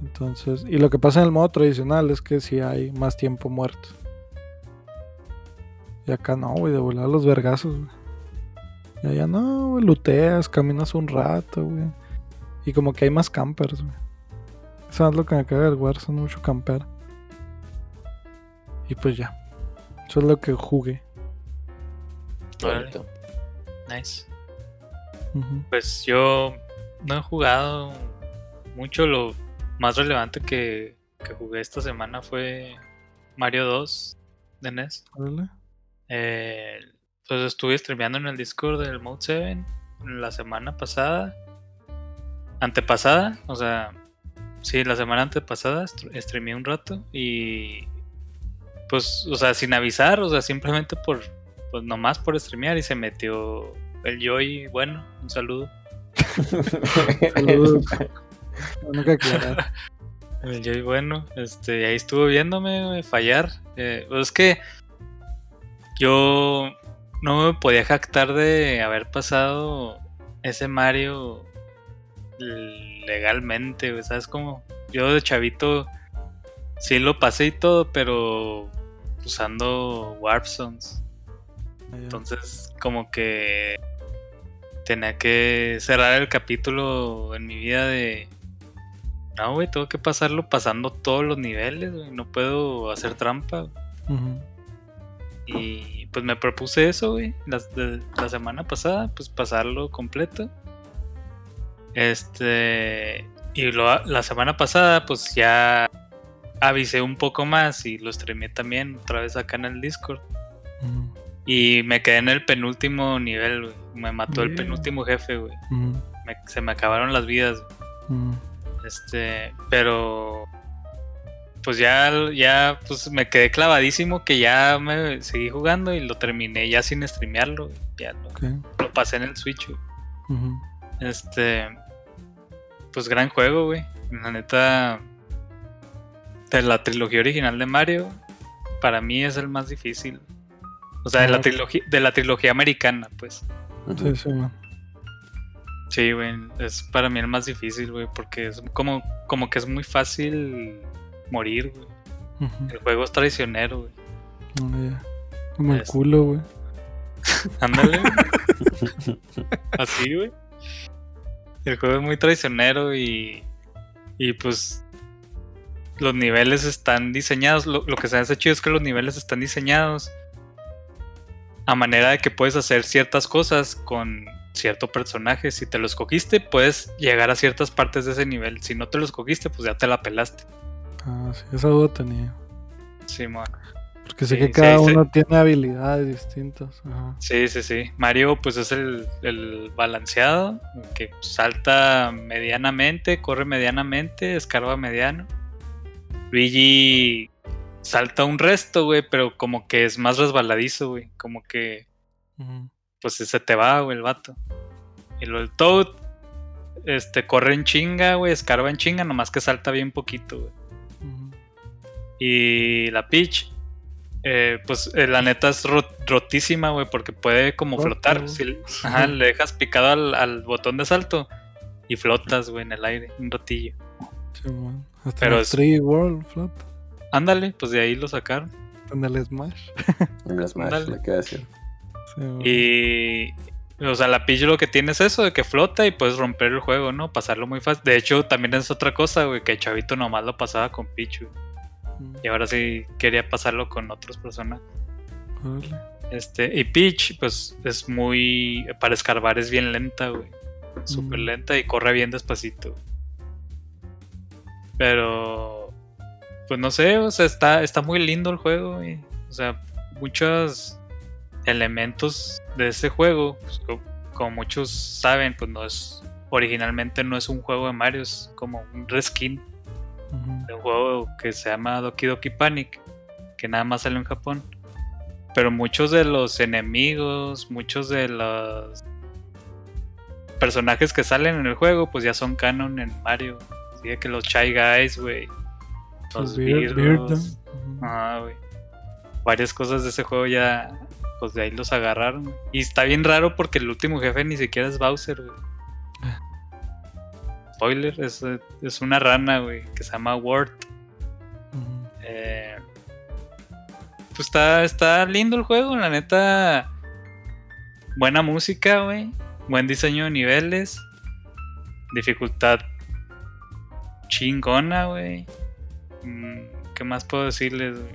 Entonces, y lo que pasa en el modo tradicional es que sí hay más tiempo muerto. Y acá no, güey, de volar los vergazos, güey. Y allá no, güey, luteas, caminas un rato, güey. Y como que hay más campers, güey. Eso es lo que me caga del Warzone, mucho camper. Y pues ya. Eso es lo que jugué. Bonito. Nice. Pues yo no he jugado mucho. Lo más relevante que, que jugué esta semana fue Mario 2 de NES. Eh, pues estuve streameando en el Discord del Mode 7 la semana pasada. Antepasada, o sea, sí, la semana antepasada streameé un rato y pues, o sea, sin avisar, o sea, simplemente por, pues nomás por streamear y se metió el Joy, bueno, un saludo. Saludos. (laughs) Tengo que aclarar. El Joy, bueno, este, ahí estuvo viéndome fallar. Eh, pues es que yo no me podía jactar de haber pasado ese Mario legalmente, ¿sabes cómo? Yo de chavito sí lo pasé y todo, pero usando Warp Zones. Entonces, como que tenía que cerrar el capítulo en mi vida de. No, güey, tengo que pasarlo pasando todos los niveles, güey. No puedo hacer trampa. Ujú. Y pues me propuse eso, güey. La, de- la semana pasada, pues pasarlo completo. Este. Y lo- la semana pasada, pues ya avisé un poco más y lo streamé también otra vez acá en el Discord. Ujú. Y me quedé en el penúltimo nivel, güey. Me mató el penúltimo jefe, güey. Me- se me acabaron las vidas. güey. Ujú. Este, pero pues ya, ya pues me quedé clavadísimo que ya me seguí jugando y lo terminé ya sin streamearlo. güey. Ya lo, lo pasé en el Switch. güey. Este, pues gran juego, güey. La neta, de la trilogía original de Mario, para mí es el más difícil. O sea, de la trilogía, de la trilogía americana, pues. Sí, sí, man. Sí, güey, es para mí el más difícil, güey, porque es como, como que es muy fácil morir, güey. El juego es traicionero, güey. Como el culo, güey. (laughs) Ándale. (laughs) Así, güey. El juego es muy traicionero y. Y pues. Los niveles están diseñados. Lo, lo que se hace chido es que los niveles están diseñados. A manera de que puedes hacer ciertas cosas con cierto personaje. Si te lo escogiste, puedes llegar a ciertas partes de ese nivel. Si no te lo escogiste, pues ya te la pelaste. Ah, sí, esa duda tenía. Simón. Porque sé Sí, que sí, cada sí. uno tiene habilidades distintas. Ajá. Sí, sí, sí. Mario, pues es el, el balanceado, que salta medianamente, corre medianamente, escarba mediano. Luigi salta un resto, güey, pero como que es más resbaladizo, güey. Como que, Ujú. pues se te va, güey, el vato. Y lo del Toad, este, corre en chinga, güey, escarba en chinga, nomás que salta bien poquito, güey. Ujú. Y la Peach, eh, pues eh, la neta es ro- rotísima, güey, porque puede como Rota, flotar. Si le- ajá, le dejas picado al, al botón de salto y flotas, güey, en el aire, un ratillo. Sí. Hasta Pero el es- 3 World flota. Ándale, pues de ahí lo sacaron. En el Smash. (laughs) Un Smash, le queda decir. Sí. Y. O sea, la Peach lo que tiene es eso, de que flota y puedes romper el juego, ¿no? Pasarlo muy fácil. De hecho, también es otra cosa, güey, que Chavito nomás lo pasaba con Peach, güey. Ujú. Y ahora sí quería pasarlo con otros personajes. Órale. Este, y Peach, pues es muy. Para escarbar es bien lenta, güey. Súper Mm. lenta y corre bien despacito. Pero. Pues no sé, o sea, está, está muy lindo el juego, güey. O sea, muchos elementos de ese juego, pues, co- como muchos saben, pues no es. Originalmente no es un juego de Mario, es como un reskin de un juego que se llama Doki Doki Panic, que nada más salió en Japón. Pero muchos de los enemigos, muchos de los personajes que salen en el juego, pues ya son canon en Mario. Así que los Shy Guys, güey. Los Beard- Beardos. Beard, ujú. Ah, güey. Varias cosas de ese juego ya, pues de ahí los agarraron. Y está bien raro porque el último jefe ni siquiera es Bowser, güey. Spoiler, es, es una rana, güey, que se llama Wart. Ujú. Eh, pues está, está lindo el juego, la neta. Buena música, güey. Buen diseño de niveles. Dificultad chingona, güey. Mm, ¿Qué más puedo decirles, güey?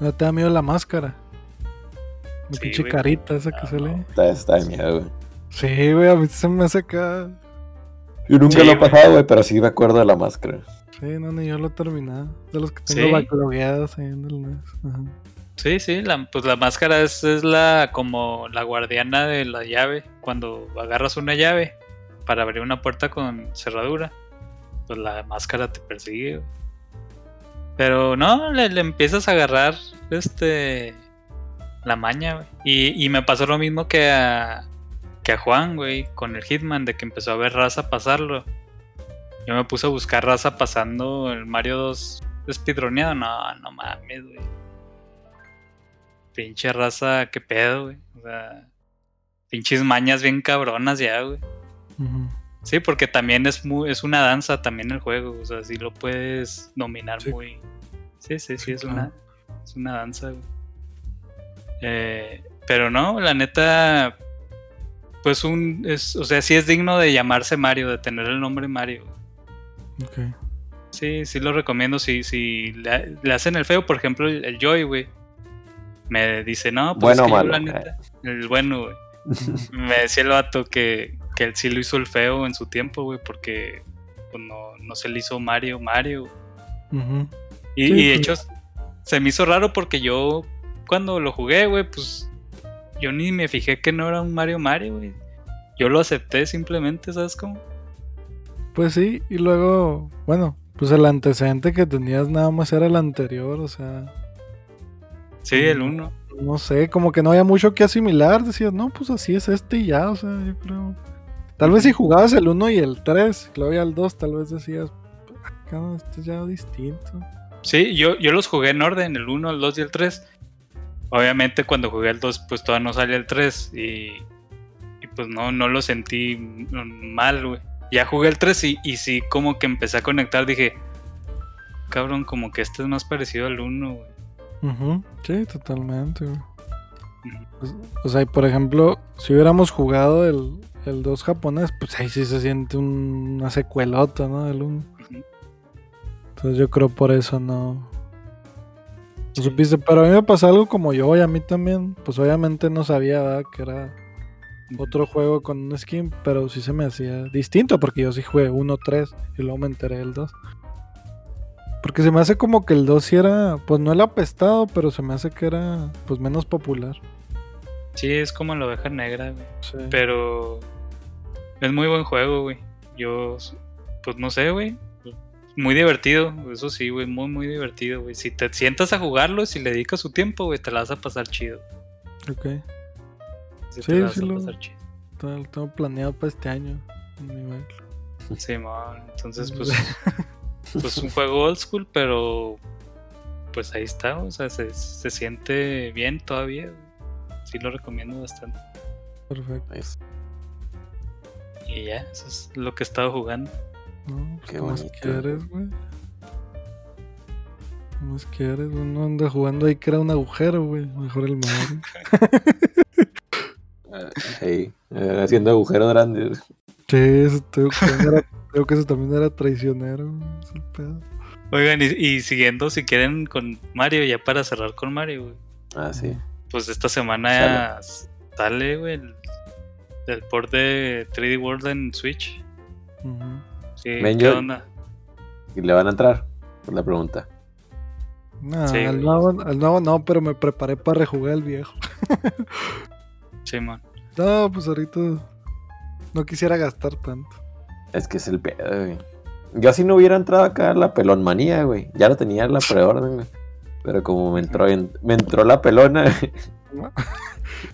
No te da miedo la máscara. La Sí, pinche güey. carita esa que Ah, se no. lee. Está, está de miedo, güey. Sí, güey, a mí se me hace acá. Yo nunca Sí, lo he pasado, güey, pero sí me acuerdo de la máscara. Sí, no, ni yo lo he terminado. De los que tengo Sí. backlogueados ahí en el NES. Ajá. Sí, sí, la, pues la máscara es, es la como la guardiana de la llave. Cuando agarras una llave para abrir una puerta con cerradura, pues la máscara te persigue. güey. Pero no, le, empiezas a agarrar este la maña, güey. Y, y me pasó lo mismo que a, que a Juan, güey, con el Hitman, de que empezó a ver raza pasarlo. Yo me puse a buscar raza pasando el Mario 2 speedroneado. No, no mames, güey. Pinche raza, qué pedo, güey. O sea, pinches mañas bien cabronas ya, güey. Ujú. Sí, porque también es muy, es una danza también el juego. O sea, si lo puedes dominar Sí. muy. Sí, sí, sí, Sí, es claro. una. Es una danza, güey. Eh, pero no, la neta. Pues un. Es, o sea, sí es digno de llamarse Mario, de tener el nombre Mario. Ok. Sí, sí lo recomiendo. Si, si le, le hacen el feo, por ejemplo, el, el Joy, güey. Me dice, no, pues Bueno es que o yo, malo, la neta- El bueno, güey. (laughs) Me decía el vato que, que él sí lo hizo el feo en su tiempo, güey, porque pues, no, no se le hizo Mario, Mario. Ujú. Y, Sí, y de pues. hecho, se me hizo raro porque yo, cuando lo jugué, güey, pues yo ni me fijé que no era un Mario Mario, güey. Yo lo acepté simplemente, ¿sabes cómo? Pues sí, y luego, bueno, pues el antecedente que tenías nada más era el anterior, o sea, Sí, el Ujú. uno. no sé, como que no había mucho que asimilar, decías, no, pues así es este y ya, o sea, yo creo. Tal vez si jugabas el 1 y el 3, luego ya el 2, tal vez decías, acá este es ya distinto. Sí, yo, yo los jugué en orden, el 1, el 2 y el 3. Obviamente cuando jugué el 2, pues todavía no salía el 3 y, y pues no, no lo sentí mal, güey. Ya jugué el 3 y, y sí, como que empecé a conectar, dije, cabrón, como que este es más parecido al 1, güey. Ujú, Sí, totalmente, güey. Pues, O sea, por ejemplo, si hubiéramos jugado el, el 2 japonés, pues ahí sí se siente un- una secuelota, ¿no? Del 1. Ujú. Entonces yo creo por eso no. No supiste, pero a mí me pasó algo como yo y a mí también. Pues obviamente no sabía ¿verdad? que era otro juego con un skin, pero sí se me hacía distinto porque yo sí jugué 1-3 y luego me enteré del 2. Porque se me hace como que el 2 sí era, pues no el apestado, pero se me hace que era pues menos popular. Sí, es como la oveja negra, güey. Sí. Pero es muy buen juego, güey. Yo, pues no sé, güey. Muy divertido, eso sí, güey, muy, muy divertido, güey. Si te sientas a jugarlo, si le dedicas su tiempo, güey, te la vas a pasar chido. Ok. Sí, Sí, te la vas sí a lo- pasar chido. Tengo, tengo planeado para este año. Sí, man. Entonces, pues, (laughs) pues un juego old school, pero pues ahí está, o sea, se, se siente bien todavía. Sí lo recomiendo bastante. Perfecto. Y ya, eso es lo que he estado jugando. No, pues, Qué ¿qué más bonito. quieres, güey? ¿Qué más quieres, güey? No anda jugando ahí que era un agujero, güey. Mejor el Mario. (laughs) (laughs) Ah, hey, eh, haciendo agujeros grandes. sí, eso tengo que, era- creo que eso también era traicionero, güey. ese pedo. Oigan, y, y siguiendo, si quieren, con Mario, ya para cerrar con Mario, güey. Ah, sí. Pues esta semana ya sale, güey, el, el port de 3D World en Switch. Sí, Men, ¿qué yo- onda? ¿Y le van a entrar? Es la pregunta. Nah, Sí, al, nuevo, al nuevo no, pero me preparé para rejugar el viejo. (laughs) Sí, man. No, pues ahorita no quisiera gastar tanto. Es que es el pedo, güey. Yo así no hubiera entrado acá a la pelonmanía, güey. Ya lo tenía en la (laughs) preorden, güey. Pero como me entró, me entró la pelona, (laughs)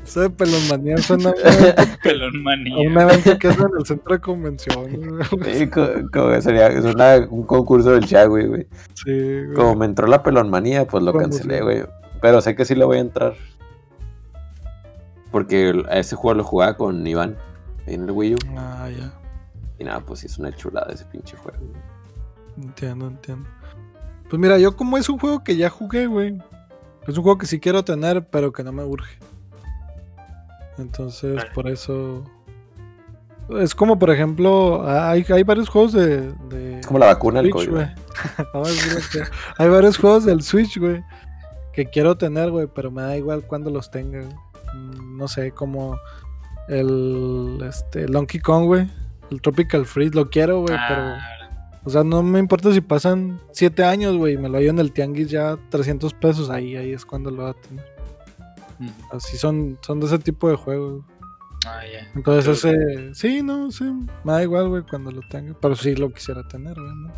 Eso de pelonmanía suena (laughs) Pelonmanía. a un evento que es en el centro de convenciones. güey. (laughs) Sí, co- como que sería es una- un concurso del Chagui, güey. Sí, güey. Como me entró la pelonmanía, pues lo ¿Cómo cancelé, sí? güey. Pero sé que sí lo voy a entrar. Porque a ese juego lo jugaba con Iván en el Wii U. Ah, ya. Y nada, pues sí es una chulada ese pinche juego. güey. Entiendo, entiendo. Pues mira, yo como es un juego que ya jugué, güey. Es un juego que sí quiero tener, pero que no me urge. Entonces, Vale. por eso... Es como, por ejemplo, hay, hay varios juegos de... de Es como la vacuna del Switch, COVID. (laughs) (laughs) hay varios juegos del Switch, güey, que quiero tener, güey, pero me da igual cuando los tenga. güey. Mm, No sé, como el este, Donkey Kong, güey. El Tropical Freeze, lo quiero, güey, pero... O sea, no me importa si pasan 7 años, güey, y me lo hallo en el tianguis ya 300 pesos, ahí, ahí es cuando lo va a tener. Así son, son de ese tipo de juegos. Ah, ya. Entonces ese, sí, no, sí, me da igual, güey, cuando lo tenga, pero sí lo quisiera tener, güey, ¿no?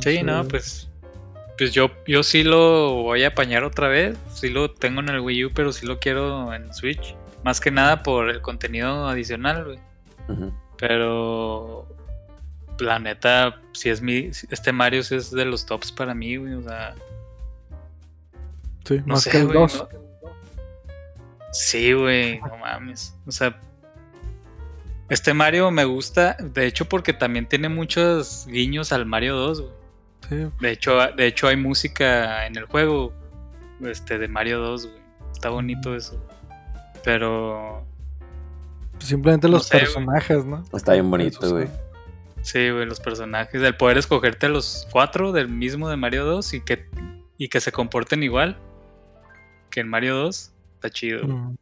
Sí, no, pues. Pues yo, yo sí lo voy a apañar otra vez. Sí lo tengo en el Wii U, pero sí lo quiero en Switch. Más que nada por el contenido adicional, güey. Ujú. Pero. La neta, si es mi. Este Mario es de los tops para mí, güey. O sea. Sí, No más sé, que el güey, 2. no- Sí, güey, no mames. O sea, este Mario me gusta, de hecho, porque también tiene muchos guiños al Mario 2, güey. Sí, De hecho, de hecho hay música en el juego este, de Mario 2, güey. Está bonito eso. Pero simplemente No los güey. personajes, ¿no? Está bien bonito, güey. sí, güey, los personajes, el poder escogerte a los cuatro del mismo de Mario 2 y que, y que se comporten igual que en Mario 2, está chido. güey. Mm,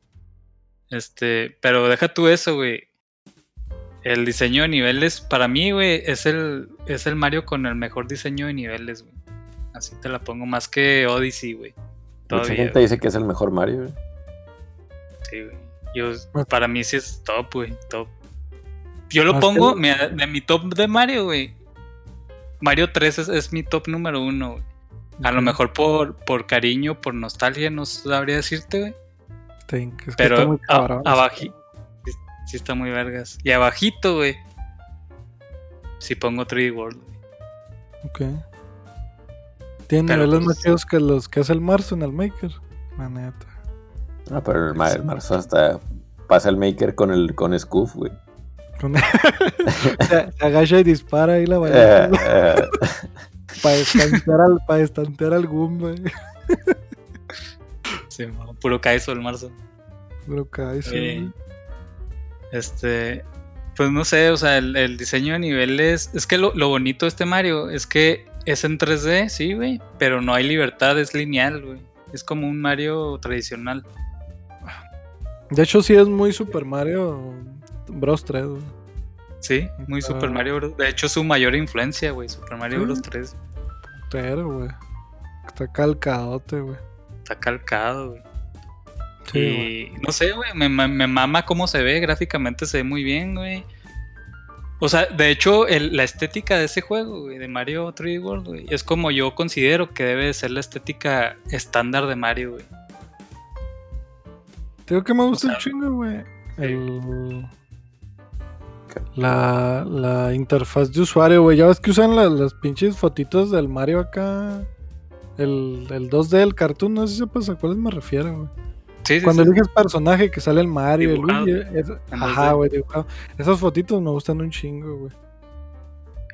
Este, pero deja tú eso, güey. El diseño de niveles, para mí, güey, es el, es el Mario con el mejor diseño de niveles, güey. Así te la pongo, más que Odyssey, güey. Mucha Todavía, gente güey. dice que es el mejor Mario, güey. Sí, güey. Yo, Pues- para mí sí es top, güey, top. Yo lo que pongo, mira, de mi top de Mario, güey. Mario 3 es, es mi top número uno, güey. A lo mejor por, por cariño, por nostalgia, no sabría decirte, güey. Es que Pero está muy a- cabrón. abaji- sí, sí está muy vergas. Y abajito, güey. Si pongo 3D World, güey. Ok. Tiene Pero, niveles pues- más chidos que los que hace el Marzo en el Maker. La neta. Ah, pero el, ma- el marzo hasta pasa el maker con el con Scoof, güey. Con- (laughs) se, se agacha y dispara ahí la Eh, bala. eh, (laughs) para estantear al, para estantear al Goomba. Sí, mo- puro caezo el marzo. Pero cae, sí, Sí. güey. Este. Pues no sé, o sea, el, el diseño de niveles. Es que lo, lo bonito de este Mario es que es en 3D, sí, güey. Pero no hay libertad, es lineal, güey. Es como un Mario tradicional. De hecho, sí es muy Super Mario Bros 3. güey. Sí, muy Ah. Super Mario Bros. De hecho, su mayor influencia, güey. Super Mario Sí. Bros 3. Pero, güey. Está calcadote, güey. Está calcado, güey. Sí, güey. y no sé, güey, me, ma- me mama cómo se ve, gráficamente se ve muy bien, güey. O sea, de hecho, el- la estética de ese juego, güey, de Mario 3D World, güey, es como yo considero que debe de ser la estética estándar de Mario, güey. Te Digo que me gusta O un sea, chingo, güey. El... La, la interfaz de usuario, güey. Ya ves que usan la- las pinches fotitos del Mario acá. El, el 2D, el cartoon, no sé si sepas a cuáles me refiero, güey. Sí, sí, Cuando sí. eliges personaje que sale el Mario, el Luigi. es- ajá, 2D. güey, dibujado. Esas fotitos me gustan un chingo, güey.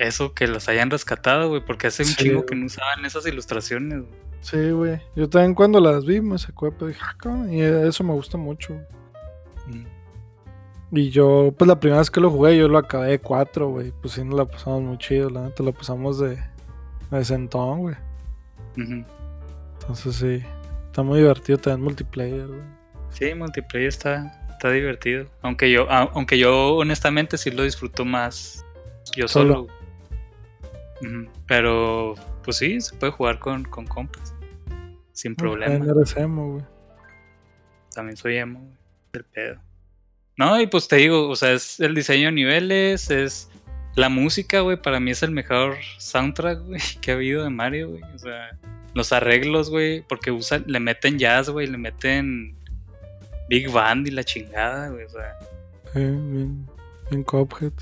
Eso que las hayan rescatado, güey, porque hace un chingo que no usaban esas ilustraciones, güey. Sí, güey. Yo también cuando las vi me sacó de dije, ah, cabrón, y eso me gusta mucho. Mm. Y yo, pues la primera vez que lo jugué, yo lo acabé de 4, güey. Pues sí, nos la pasamos muy chido, la neta, lo pasamos de, de centón, güey. Entonces sí, está muy divertido también multiplayer, güey. Sí, multiplayer está, está divertido. Aunque yo, a- aunque yo honestamente sí lo disfruto más yo Solo. solo. Pero, pues sí, se puede jugar con, con compas. Sin problema. También eres emo, güey. También soy emo, güey, del pedo. No, y pues te digo, o sea, es el diseño de niveles, es la música, güey. Para mí es el mejor soundtrack, güey, (laughs) que ha habido de Mario, güey. O sea, los arreglos, güey, porque usan, le meten jazz, güey, le meten Big Band y la chingada, güey. O sea, Sí, bien, bien Cuphead.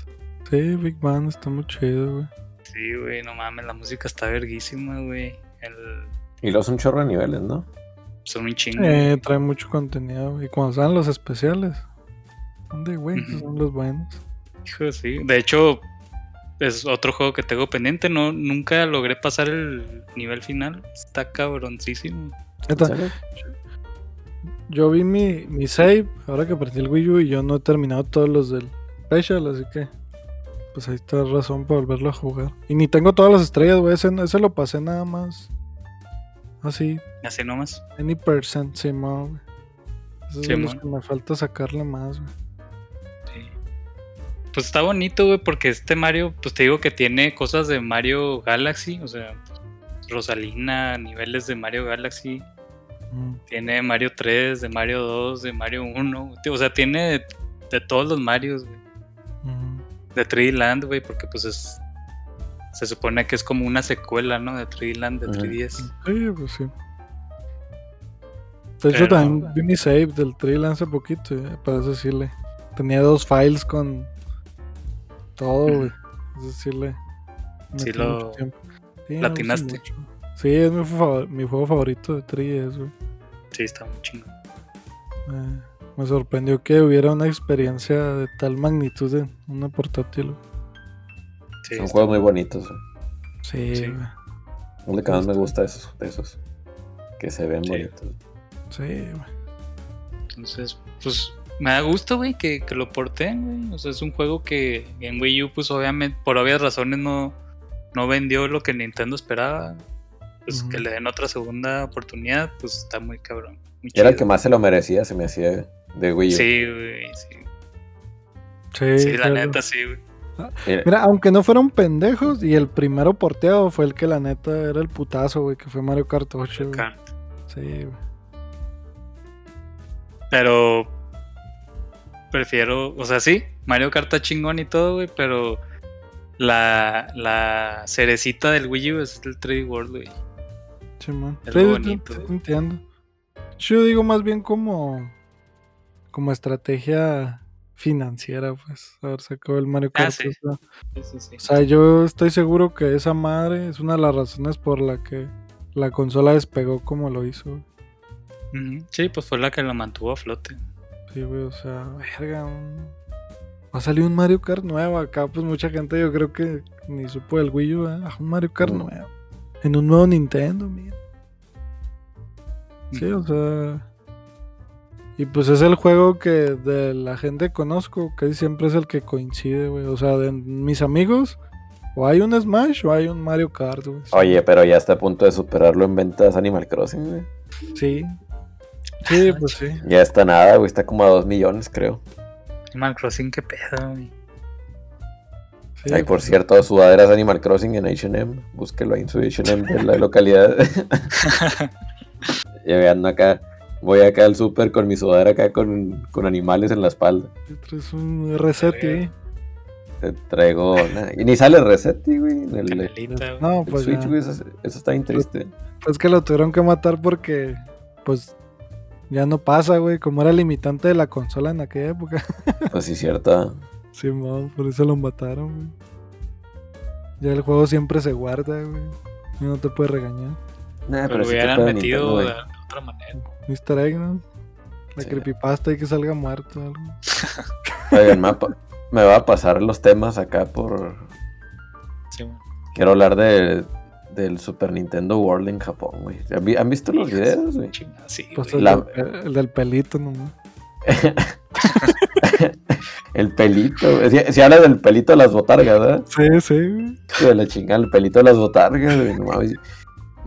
Sí, Big Band está muy chido, güey. Sí, güey, no mames, la música está verguísima, güey. El, Y los un chorro de niveles, ¿no? son un chingo. Eh, trae mucho contenido. güey. Y cuando salen los especiales, ¿dónde, güey? Son los buenos. Hijo, sí. De hecho, es otro juego que tengo pendiente. No, nunca logré pasar el nivel final. Está cabroncísimo. Yo vi mi, mi save ahora que perdí el Wii U y yo no he terminado todos los del Special, así que pues ahí está razón para volverlo a jugar. Y ni tengo todas las estrellas, güey. Ese, ese lo pasé nada más. Así, Así nomás. any percent, sí, güey. Esos Sí, son los que me falta sacarle más, güey. Sí. Pues está bonito, güey, porque este Mario, pues te digo que tiene cosas de Mario Galaxy. O sea, pues, Rosalina, niveles de Mario Galaxy. Mm. Tiene Mario 3, de Mario 2, de Mario 1. O sea, tiene de, de todos los Marios, güey. De 3D Land, güey, porque pues es. Se supone que es como una secuela, ¿no? De 3D Land, de Ujú. 3DS. Sí, pues sí. De hecho, Pero- también vi mi save del trail hace poquito, eh, para decirle. Tenía dos files con todo, güey. Es decirle. Sí lo. Sí, platinaste. Sí, es mi, favor- mi juego favorito de 3DS, güey. Sí, está muy chingón. Eh, me sorprendió que hubiera una experiencia de tal magnitud en una portátil. Sí, Son juegos muy bonitos. güey. Sí, Sí. güey. Es lo que más me gusta de esos, de esos. Que se ven Sí. bonitos. Sí, güey. Entonces, pues me da gusto, güey, que, que lo porten, güey. O sea, es un juego que en Wii U, pues obviamente, por obvias razones, no, no vendió lo que Nintendo esperaba. Pues que le den otra segunda oportunidad, pues está muy cabrón. Muy Era el que más se lo merecía, se me hacía de Wii U. Sí, güey, sí. Sí, Sí, la neta, sí, güey. Mira, Mira, aunque no fueron pendejos, y el primero porteado fue el que la neta era el putazo, güey, que fue Mario Kart 8, güey. Kart. Sí, güey. Pero prefiero, o sea, sí, Mario Kart está chingón y todo, güey, pero la, la cerecita del Wii U es el 3D World, güey. Simón. Es Sí, lo sí, bonito. sí, entiendo. Yo digo más bien como como estrategia financiera, pues, haber sacado el Mario Ah, Kart. sí. o sea, Sí, sí, sí. O sea, yo estoy seguro que esa madre es una de las razones por la que la consola despegó como lo hizo. güey. Sí, pues fue la que lo mantuvo a flote. Sí, güey, o sea, verga. un- Va a salir un Mario Kart nuevo acá, pues mucha gente yo creo que ni supo del Wii U, ¿eh? Ah, un Mario Kart Mm. nuevo. En un nuevo Nintendo, mira. Sí, Ujú. o sea. Y pues es el juego que de la gente que conozco, casi siempre es el que coincide, güey. O sea, de mis amigos, o hay un Smash o hay un Mario Kart, güey. Oye, pero ya está a punto de superarlo en ventas Animal Crossing, güey. Sí. Sí, pues sí. Ya está nada, güey. Está como a 2 millones, creo. Animal Crossing, qué pedo, güey. sí Ay, por pues, cierto, sudaderas Animal Crossing en HM. Búsquelo ahí en su HM de la localidad. (laughs) ya ando acá. Voy acá al súper con mi sudadera acá con, con animales en la espalda. Traes un Resetti ahí. Te traigo. nah, y ni sale Resetti, güey. En el, Canelita. No, pues Switch, ya. güey. Eso, eso está bien triste. Pues que lo tuvieron que matar porque, pues, ya no pasa, güey. Como era limitante de la consola en aquella época. (laughs) Pues sí, cierto. Sí, mo, por eso lo mataron, güey. Ya el juego siempre se guarda, güey. Y no te puede regañar. Nah, Pero sí te hubieran metido Nintendo, otra manera. Mr. Egg, ¿no? La Sí. creepypasta y que salga muerto. o algo. Oigan, me va a pa- me va a pasar los temas acá por. Sí, güey. Quiero hablar de, del Super Nintendo World en Japón, güey. ¿Han, vi- han visto los videos, güey? Sí, Pues el, La- del, el del pelito nomás. (laughs) el pelito. Si, si habla del pelito de las botargas, ¿verdad? Sí, sí, güey. De la chingada, el pelito de las botargas, güey. no mames.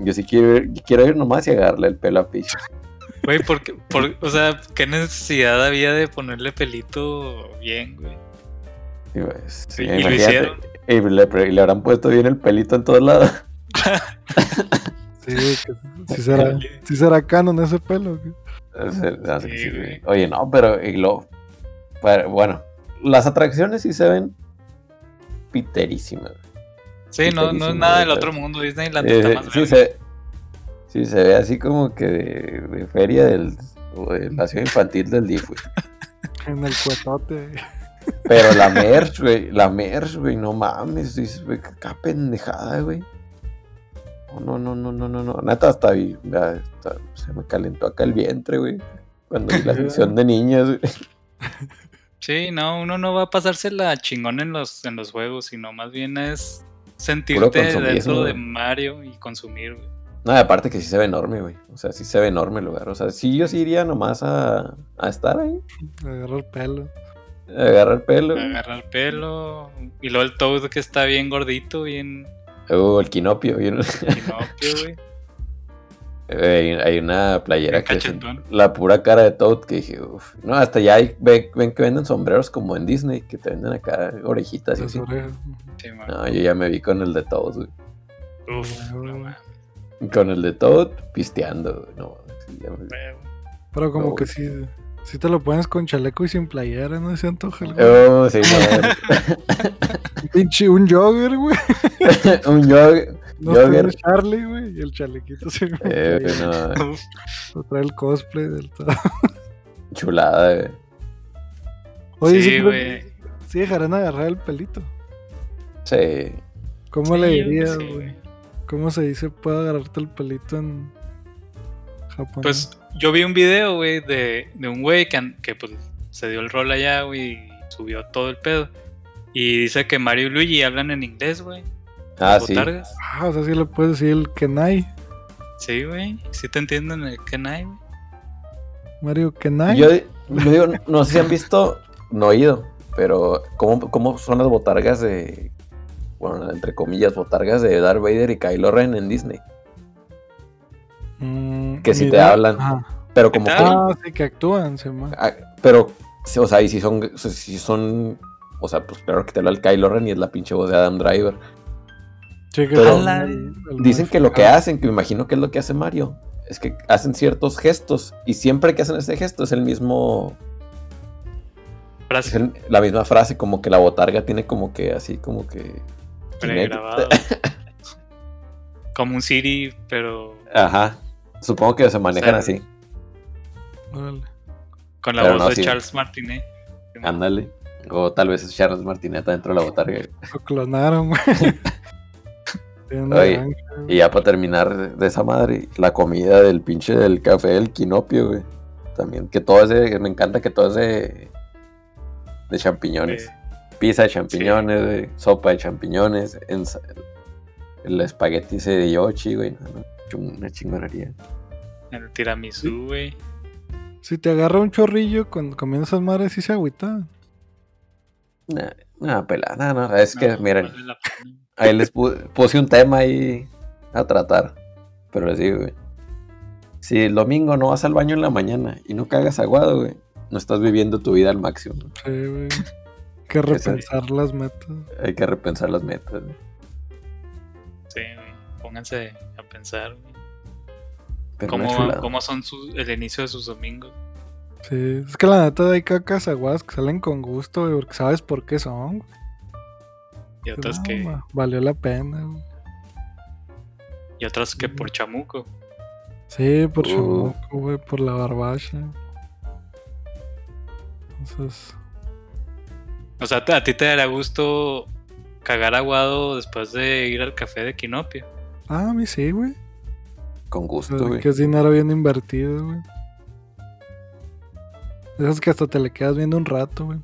Yo sí quiero ir, quiero ir nomás y agarrarle el pelo a Peach. Güey, porque, por, o sea, ¿qué necesidad había de ponerle pelito bien, güey? Y, pues, Sí, sí, y lo hicieron. Y le, habrán puesto bien el pelito en todos lados. (laughs) Sí, que sí será, sí será canon ese pelo. güey. Sí, güey. güey. Oye, no, pero y lo, Pero, bueno, las atracciones sí se ven piterísimas. Sí, no, no es nada del otro mundo. Disneyland Eh, está más sí, grande. se, sí, se ve así como que de, de feria del, o de ciudad infantil del DIF, güey. En el cuetote. Pero la (laughs) merch, güey, la merch, güey, no mames, dices, güey, qué qué pendejada, güey. No, no, no, no, no, no, neta, hasta ahí, ya, hasta se me calentó acá el vientre, güey. Cuando vi la (laughs) sección de niñas, güey. Sí, no, uno no va a pasársela chingón en los, en los juegos, sino más bien es sentirte dentro de. Mario y consumir, güey. No, aparte que sí se ve enorme, güey. O sea, sí se ve enorme el lugar. O sea, sí, yo sí iría nomás a, a estar ahí, Agarra el pelo. agarrar pelo. güey. Agarra el pelo. Y luego el Toad que está bien gordito, bien Uh, el quinopio, bien. pinocchio, güey. Hay, hay una playera que es la pura cara de Toad que dije, uff. No, hasta ya hay, ve- ven que venden sombreros como en Disney, que te venden acá orejitas y así. Sí. No, yo ya me vi con el de Toad, güey. Uf, no mames, Con el de Toad pisteando, güey. No, sí, ya me vi. güey. Pero como No, que sí, sí te lo pones con chaleco y sin playera, ¿no? Se antoja el güey. Oh, sí, (laughs) pinche, un jogger, güey. (laughs) un jog- No jogger. el Charlie, güey. Y el chalequito se (laughs) Eh, no, Uf, trae el cosplay del todo. chulada, güey. Oye, sí, sí, güey. sí dejarán agarrar el pelito. Sí. ¿Cómo Sí, le yo dirías, güey? ¿Cómo se dice puedo agarrarte el pelito en Japón? Pues yo vi un video, güey, de, de un güey que, que pues, se dio el rol allá, güey, y subió todo el pedo. Y dice que Mario y Luigi hablan en inglés, güey. Ah, sí. Ah, o sea, sí le puedes decir el Kenai. Sí, güey. Sí te entienden el Kenai, güey. Mario Kenai. Yo, yo digo, no sé si han visto, no oído, pero ¿cómo, cómo son las botargas de, bueno, entre comillas, botargas de Darth Vader y Kylo Ren en Disney? Mm, que si te idea. hablan. Ah, Pero como ¿Qué que? Ah, sí, que actúan, se llama. ah, pero, sí, o sea, y si son, si son, o sea, pues claro que te habla el Kylo Ren y es la pinche voz de Adam Driver. Sí, que Pero- Dicen que lo que hacen, que me imagino que es lo que hace Mario, es que hacen ciertos gestos y siempre que hacen ese gesto es el mismo, es Frase el- la misma frase, como que la botarga tiene como que así, como que... pregrabada. (laughs) Como un Siri, pero Ajá. Supongo que se manejan sea, así. Órale. con la Pero voz no, de sí. Charles Martinet. Ándale. O tal vez es Charles Martineta dentro de la botarga. Lo clonaron, güey. (laughs) Oye. Y ya para terminar de- esa madre, la comida del pinche del café del quinopio, güey. También, que todo es de, me encanta que todo es de, champiñones. Eh, Pizza de champiñones, güey, sopa de champiñones, el espagueti ese de Yoshi, güey. no, una chingonería. el tiramisú, güey. Si te agarra un chorrillo cuando comienzas esas madres, sí se agüita. Nah, nah, pelada, no, no, es que, No, miren, vale. Ahí les pu- puse un tema ahí a tratar. Pero les digo, güey. Si el domingo no vas al baño en la mañana y no cagas aguado, güey, no estás viviendo tu vida al máximo. ¿no? Sí, güey. (laughs) Hay que repensar las metas. Hay que repensar las metas. güey. Sí, güey. Pónganse a pensar, güey. Pero ¿Cómo, cómo son sus- el inicio de sus domingos? Sí, es que la neta hay cacas aguadas que salen con gusto, güey, porque sabes por qué son. güey. Y otras No, que, ma, Valió la pena, güey. y otras que por chamuco. Sí, por Uh. chamuco, güey, por la barbacha. Entonces, O sea, ¿a ti te dará gusto cagar aguado después de ir al café de Quinopio? ah, a mí sí, güey. Con gusto, güey. Que es dinero bien invertido, güey. Esas que hasta te le quedas viendo un rato, güey.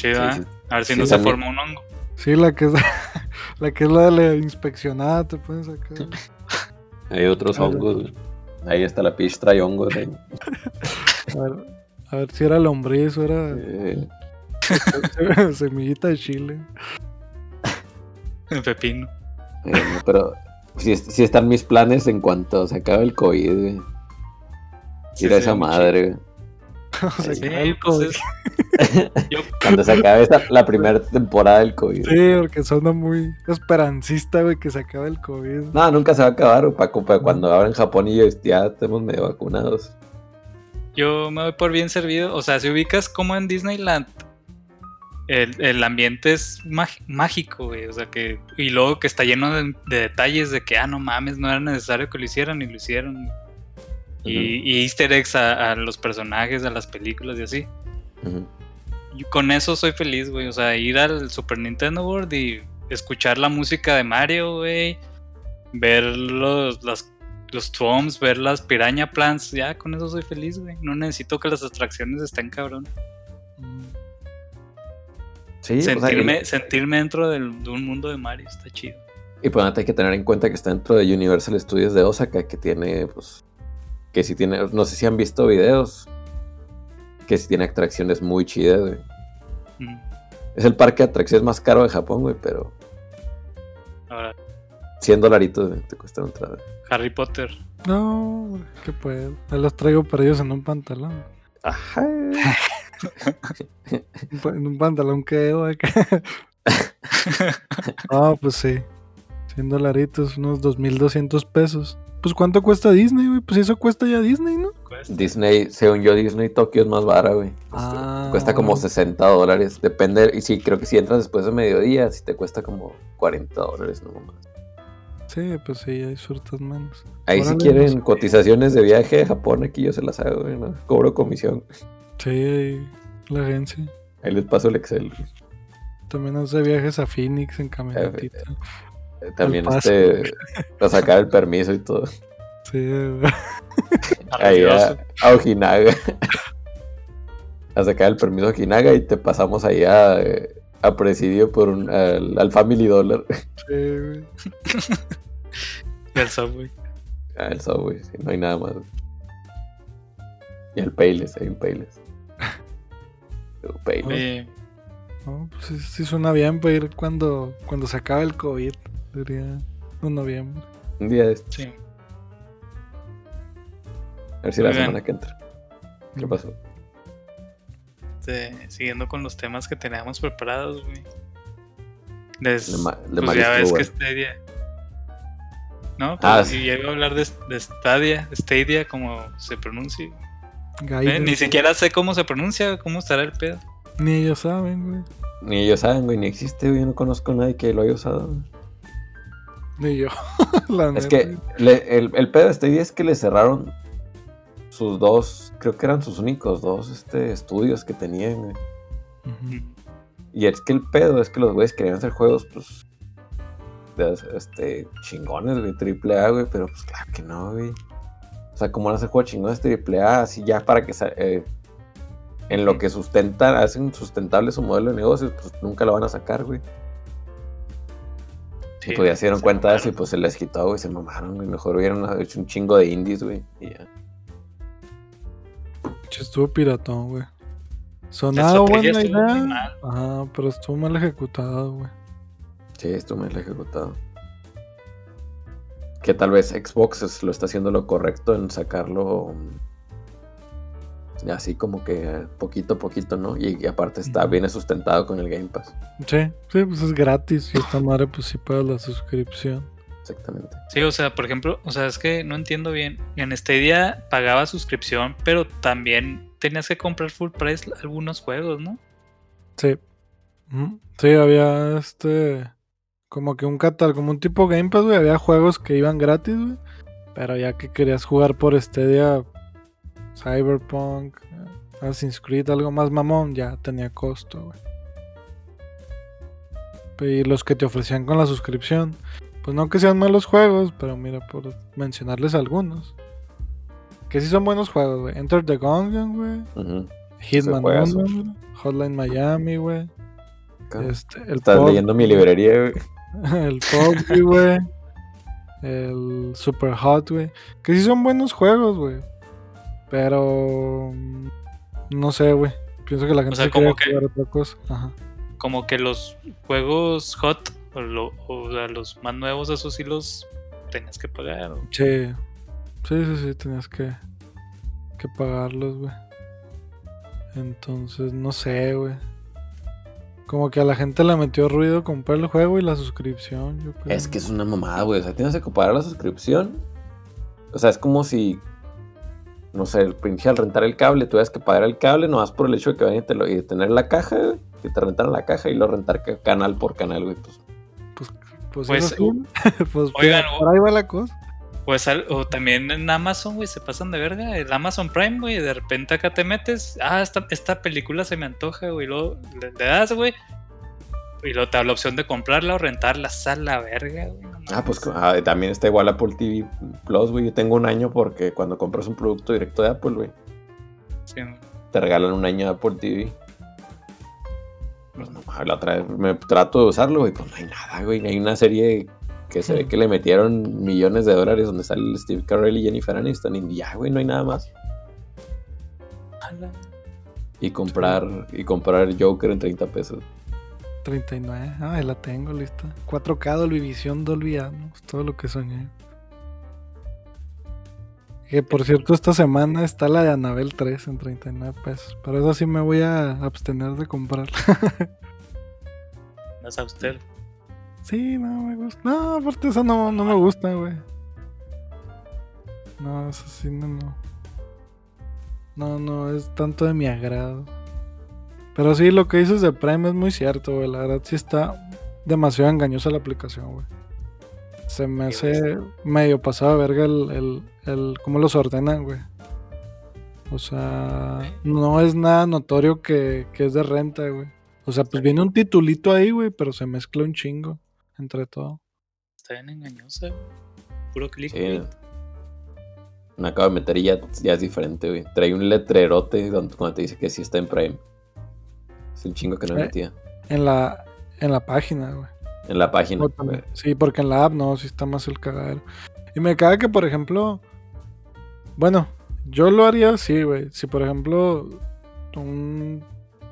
Sí, Sí, ¿verdad? sí. A ver si Sí, no se también. forma un hongo. Sí, la que es (laughs) la que es la de la inspeccionada, te pueden sacar. (laughs) Hay otros Claro. hongos, güey. Ahí está la pitch trae hongos. ahí. A ver, a ver si era lombriz o era Eh, (laughs) semillita de chile. El pepino. eh, pero es- sí están mis planes en cuanto se acabe el COVID, güey. Sí, Ir a esa madre, güey. Se (laughs) Sí, pues COVID. es- (laughs) Yo, Cuando se acabe esta- la primera temporada del COVID. Sí, porque suena muy esperancista, güey, que se acabe el COVID. No, nunca se va a acabar, Paco, para cuando abran Japón y yo ya estemos medio vacunados. yo me voy por bien servido. O sea, si ubicas como en Disneyland, el, el ambiente es mágico, güey. O sea, que. Y luego que está lleno de, de detalles de que, ah, no mames, no era necesario que lo hicieran y lo hicieron. Y, y easter eggs a, a los personajes, a las películas y así. Y con eso soy feliz, güey. O sea, ir al Super Nintendo World y escuchar la música de Mario, güey. Ver los, las, los toms, ver las piraña plants. Ya, con eso soy feliz, güey. No necesito que las atracciones estén cabrón. Sí, o sea, y- sentirme, sentirme dentro del- de un mundo de Mario está chido. Y pues hay que tener en cuenta que está dentro de Universal Studios de Osaka, que tiene, pues, que si tiene, no sé si han visto videos, que si tiene atracciones muy chidas, güey. Mm. Es el parque de atracciones más caro de Japón, güey, pero Ahora, 100 dolaritos güey, te cuesta la entrada. Harry Potter. No, güey, ¿qué puedo? Ya los traigo perdidos en un pantalón. Ajá. (laughs) En un pantalón que güey. Ah, (laughs) pues sí. 100 dolaritos, unos 2.200 pesos. Pues ¿cuánto cuesta Disney, güey? Pues eso cuesta ya Disney, ¿no? Disney, según yo, Disney Tokio es más vara, güey. Ah. Cuesta como 60 dólares. Depende. Y sí, creo que si entras después de mediodía, sí te cuesta como 40 dólares, no más. Sí, pues sí, ya disfrutas menos. Ahí si quieren pues. cotizaciones de viaje a Japón, aquí yo se las hago, güey, ¿no? Cobro comisión. Sí, ahí la agencia. Ahí les paso el Excel. güey. También hace viajes a Phoenix en camionetita. Eh, También este, a sacar el permiso y todo. Sí, güey. (laughs) Ahí a, a Ojinaga. (laughs) a sacar el permiso a Ojinaga y te pasamos ahí a, eh, a presidio por un, al, al Family Dollar. Sí, güey. (laughs) Y el Subway. Ah, el Subway, sí, no hay nada más. Y el Payless, hay un Payless. El Payless. Oye, No, pues sí, sí suena bien para ir cuando, cuando se acabe el COVID. Sería en noviembre. Un día de estos, sí. a ver si la bien. semana que entra. ¿Qué pasó? Este, siguiendo con los temas que teníamos preparados, güey. Des- De Ma- de pues ya ves que. Stadia. No, Ah, pues, sí. ya iba a hablar de, de Stadia, Stadia, como se pronuncia. Eh. Ni siquiera sé cómo se pronuncia, cómo estará el pedo. Ni ellos saben, güey. Ni ellos saben, güey, ni existe, güey. Yo no conozco a nadie que lo haya usado. güey. Ni yo. (laughs) La Es que le- el, el pedo de este día es que le cerraron sus dos, creo que eran sus únicos dos este, estudios que tenían, güey. Ujú. Y es que el pedo es que los güeyes querían hacer juegos, pues, de, este, chingones, güey, triple A, güey, pero pues claro que no, güey. O sea, como van a hacer juegos chingones triple A, así ya para que, eh, en lo que sustentan, hacen sustentable su modelo de negocios, pues nunca lo van a sacar, güey. Sí, y pues ya se dieron se cuenta de eso y pues se les quitó, güey, se mamaron, güey. Mejor hubieran hecho un chingo de indies, güey. Y ya. Che, Estuvo piratón, güey. Sonaba buena estuvo idea. mal. Ajá, pero estuvo mal ejecutado, güey. Sí, lo he ejecutado. Que tal vez Xbox lo está haciendo lo correcto en sacarlo así como que poquito a poquito, ¿no? Y, y aparte está, viene sustentado con el Game Pass. Sí, sí, pues es gratis. Y esta madre, pues sí paga la suscripción. Exactamente. Sí, o sea, por ejemplo, o sea, es que no entiendo bien. En Stadia pagaba suscripción, pero también tenías que comprar full price algunos juegos, ¿no? Sí. Sí, había este. Como que un catálogo, como un tipo Game Pass, güey. Había juegos que iban gratis, güey. Pero ya que querías jugar por Stadia, Cyberpunk, Assassin's Creed, algo más mamón, ya tenía costo, güey. Y los que te ofrecían con la suscripción, pues no que sean malos juegos, pero mira, por mencionarles algunos. Que sí son buenos juegos, güey. Enter the Gungeon, güey. Hitman juegazo. 1, Hotline Miami, güey. Este, el Estás leyendo mi librería, güey. (laughs) El PUBG, güey. El Super Hot, güey. Que sí son buenos juegos, güey. Pero. No sé, güey. Pienso que la gente sea, quiere como que- jugar otra cosa. Ajá. Como que los juegos hot, o, lo- o sea, los más nuevos, esos sí los tenías que pagar. o- Sí. Sí, sí, sí. Tenías que. Que pagarlos, güey. Entonces, no sé, güey. Como que a la gente le metió ruido comprar el juego y la suscripción. Yo creo. Es que es una mamada, güey. O sea, tienes que comparar la suscripción. O sea, es como si no sé, el pinche al rentar el cable, tuvieras que pagar el cable nomás por el hecho de que vayan y, te lo- y tener la caja, güey, que te rentaran la caja y luego rentar ca- canal por canal, güey. Pues, Pues, pues, Pues, (laughs) pues, oigan, por ahí va la cosa. Pues al- o también en Amazon, güey, se pasan de verga. El Amazon Prime, güey, de repente acá te metes. Ah, esta, esta película se me antoja, güey. Luego le, le das, güey. Y luego te da la opción de comprarla o rentarla. Sal la verga, güey. no ah, pues ah, también está igual Apple TV Plus, güey. Yo tengo un año porque cuando compras un producto directo de Apple, güey, Sí, te regalan un año de Apple TV. Pues no, mames, la otra vez me trato de usarlo, güey, pues no hay nada, güey. Hay una serie que se ve que le metieron millones de dólares donde sale Steve Carell y Jennifer Aniston y ya, güey, no hay nada más. Y comprar, y comprar Joker en 30 pesos. 39. Ah, ahí la tengo lista. 4K, Dolby Vision, Dolby Atmos, todo lo que soñé. Que por cierto, esta semana está la de Anabel 3 en 39 pesos. Pero eso sí me voy a abstener de comprarla. Es a usted. Sí, no me gusta. No, aparte eso no, no me gusta, güey. No, eso sí, no, no. No, no, es tanto de mi agrado. Pero sí, lo que dices de Prime es muy cierto, güey. La verdad sí está demasiado engañosa la aplicación, güey. Se me hace medio pasado de verga el, el, el cómo los ordenan, güey. O sea, no es nada notorio que, que es de renta, güey. O sea, pues viene un titulito ahí, güey, pero se mezcla un chingo entre todo. Está bien engañosa, güey. Puro clic. Sí. Me acabo de meter y ya, ya es diferente, güey. Trae un letrerote donde, cuando te dice que sí está en Prime. Es un chingo que no Eh. metía. En la, en la página, güey. En la página. Sí, porque en la app no, sí está más el cagadero. Y me caga que, por ejemplo, bueno, yo lo haría así, güey. Si, por ejemplo, un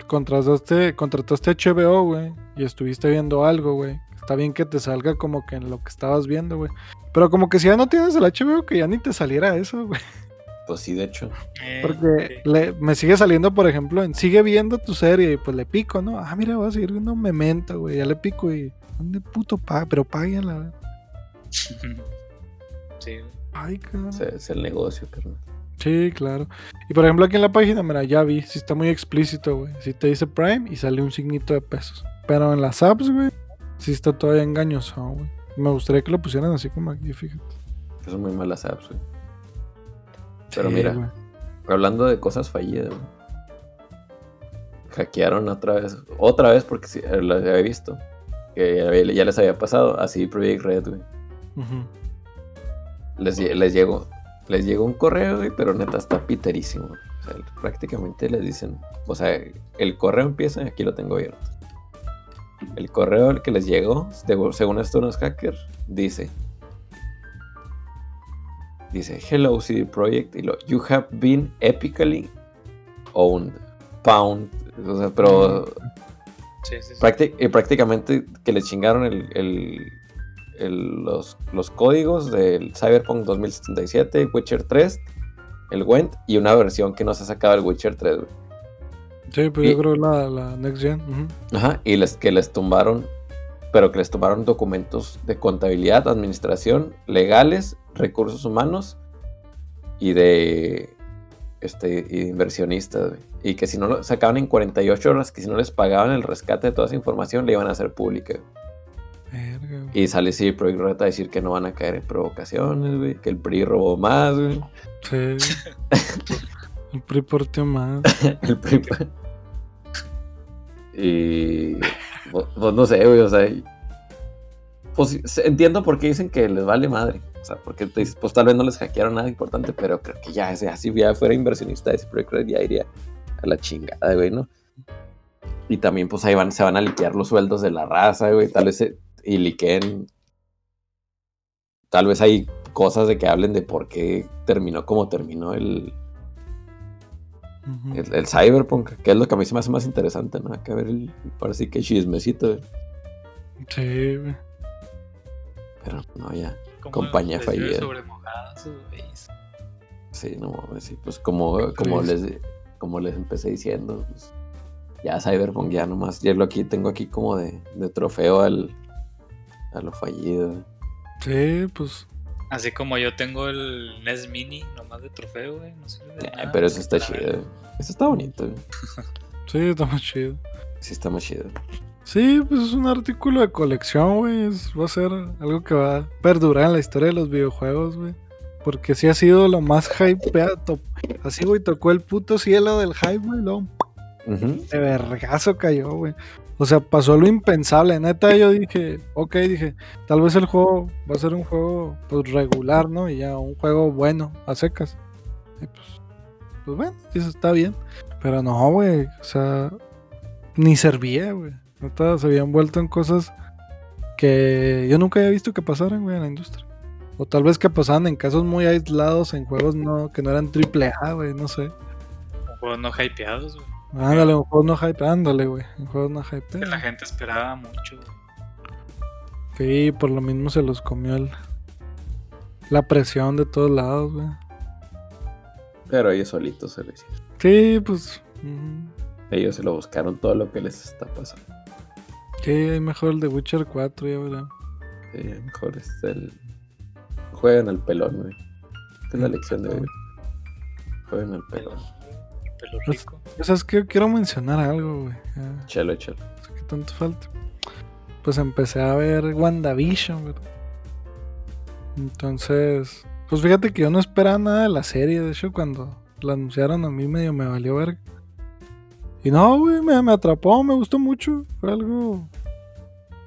contrataste, contrataste HBO, güey, y estuviste viendo algo, güey. Está bien que te salga como que en lo que estabas viendo, güey. Pero como que si ya no tienes el HBO, que ya ni te saliera eso, güey. (laughs) Pues sí, de hecho. Eh, Porque le- me sigue saliendo, por ejemplo, en sigue viendo tu serie y pues le pico, ¿no? Ah, mira, voy a seguir viendo Memento, güey. Ya le pico y. ¿Dónde puto paga? Pero páguenla. (laughs) sí. Ay, cabrón. Es, es el negocio, carnal. Sí, claro. Y por ejemplo, aquí en la página, mira, ya vi, si está muy explícito, güey. Si te dice Prime y sale un signito de pesos. Pero en las apps, güey, sí está todavía engañoso, güey. Me gustaría que lo pusieran así como aquí, fíjate. Son muy malas apps, güey. Pero Sí, mira, hablando de cosas fallidas. Hackearon otra vez. Otra vez porque sí, eh, lo había visto. Que ya, les había pasado. Así Project Red, güey. Les, les llegó. Les llegó un correo, güey, pero neta está piterísimo. O sea, prácticamente les dicen. O sea, el correo empieza, aquí lo tengo abierto. El correo que les llegó, según según esto unos hackers, dice. Dice, hello CD Projekt, y lo, you have been epically owned, pound, o sea, pero Sí, sí, sí. prácti- eh, prácticamente que le chingaron el, el- el- los, los códigos del Cyberpunk 2077, Witcher 3, el Went y una versión que no se ha sacado el Witcher 3. güey. Sí, pues Y- yo creo la, la Next Gen. Ajá, y les, que les tumbaron, pero que les tumbaron documentos de contabilidad, administración, legales, recursos humanos y de este y de inversionistas, güey. Y que si no lo sacaban en 48 horas, que si no les pagaban el rescate de toda esa información, le iban a hacer pública. güey. Verga, güey. Y sale sí Project Red a decir que no van a caer en provocaciones, güey, que el PRI robó más, güey. Sí. (laughs) El PRI porteó más. (laughs) El PRI. y. Pues, pues no sé, güey, o sea. Pues entiendo por qué dicen que les vale madre. Sea, porque te dices, pues tal vez no les hackearon nada importante, pero creo que ya, sea, si ya fuera inversionista de ese Project Red, ya iría a la chingada, güey, ¿no? Y también, pues ahí van, se van a liquear los sueldos de la raza, güey, tal vez se, y liqueen. Tal vez hay cosas de que hablen de por qué terminó como terminó el, el, el Cyberpunk, que es lo que a mí se me hace más interesante, ¿no? Acá ver el, parece que chismecito. Sí, pero no, ya. ¿Cómo compañía fallida. Sí, no mames, sí, pues como, como, les, como les empecé diciendo, pues, ya Cyberpunk ya nomás, ya lo aquí, tengo aquí como de, de trofeo al, a lo fallido. Sí, pues Así como yo tengo el NES Mini, nomás de trofeo, güey. No sirve de Eh, nada, pero eso está chido. Eso está bonito. güey. Sí, está muy chido. Sí, está muy chido. Sí, pues es un artículo de colección, güey. Va a ser algo que va a perdurar en la historia de los videojuegos, güey. Porque sí ha sido lo más hypeado. Así, güey, tocó el puto cielo del hype, güey. luego. De vergazo cayó, güey. O sea, pasó lo impensable. Neta, yo dije, ok, dije, tal vez el juego va a ser un juego pues, regular, ¿no? Y ya un juego bueno, a secas. Y pues, pues bueno, eso está bien. Pero no, güey. O sea, ni servía, güey. Neta, se habían vuelto en cosas que yo nunca había visto que pasaran, güey, en la industria. O tal vez que pasaban en casos muy aislados, en juegos no, que no eran triple A, güey, no sé. Juegos no hypeados, güey. Ándale, un juego no hype, ándale, güey. Un juego no hype. Que la gente esperaba mucho, güey. Sí, por lo mismo se los comió el, la presión de todos lados, güey. Pero ellos solitos se lo hicieron. Sí, pues. Ellos se lo buscaron todo lo que les está pasando. Sí, hay mejor el de Witcher 4, ya verán. Sí, mejor es el. Juegan al pelón, güey. Esta es la lección de hoy. Juegan al pelón. Pelo Pues- rico. O sea, es que quiero mencionar algo, güey. Ya, Chelo, chelo. qué tanto falta. Pues empecé a ver WandaVision, ¿verdad? Entonces, pues fíjate que yo no esperaba nada de la serie. De hecho, cuando la anunciaron a mí medio me valió verga. Y no, güey, me, me atrapó, me gustó mucho. Fue algo.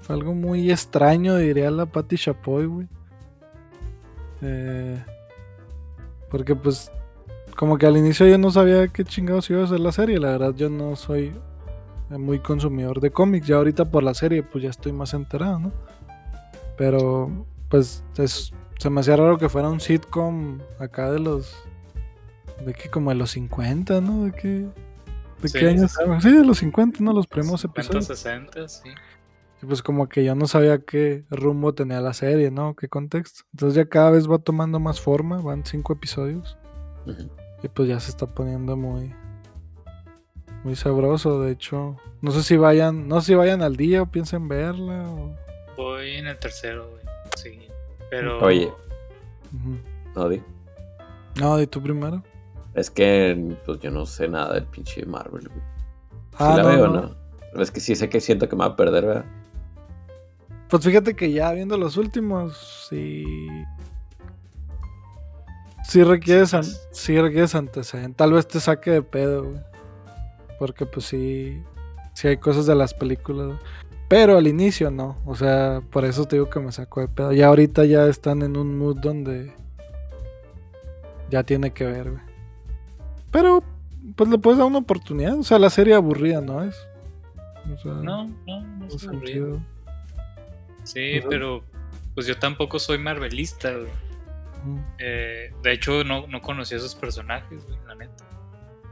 Fue algo muy extraño, diría la Patty Chapoy, güey. Eh, porque pues. Como que al inicio yo no sabía qué chingados iba a ser la serie. La verdad, yo no soy muy consumidor de cómics. Ya ahorita por la serie, pues ya estoy más enterado, ¿no? Pero, pues, es- se me hacía raro que fuera un sitcom acá de los. De que como de los 50, ¿no? ¿De qué, de Sí, qué años? sí, Sí, de los 50, ¿no? Los primeros 50, episodios. 60, sí. Y pues como que yo no sabía qué rumbo tenía la serie, ¿no? ¿Qué contexto? Entonces ya cada vez va tomando más forma, van cinco episodios. Y pues ya se está poniendo muy muy sabroso, de hecho. No sé si vayan, no sé si vayan al día o piensen verla o... Voy en el tercero, güey. Sí. Pero. Oye. Ujú. No, di. No, de tú primero. Es que pues yo no sé nada del pinche Marvel, güey. Si Ah, la no, veo, no. ¿no? Es que sí sé que siento que me va a perder, ¿verdad? Pues fíjate que ya viendo los últimos, sí. Sí requieres, an- sí requieres antecedentes. Tal vez te saque de pedo, güey. Porque pues sí. Sí hay cosas de las películas. güey. Pero al inicio no. O sea, por eso te digo que me sacó de pedo. Ya ahorita ya están en un mood donde. Ya tiene que ver, güey. Pero, pues le puedes dar una oportunidad. O sea, la serie aburrida no es. O sea, No, no, no es. Sí, pero. Pues yo tampoco soy marvelista, güey. Eh, de hecho, no, no conocí a esos personajes, güey, la neta.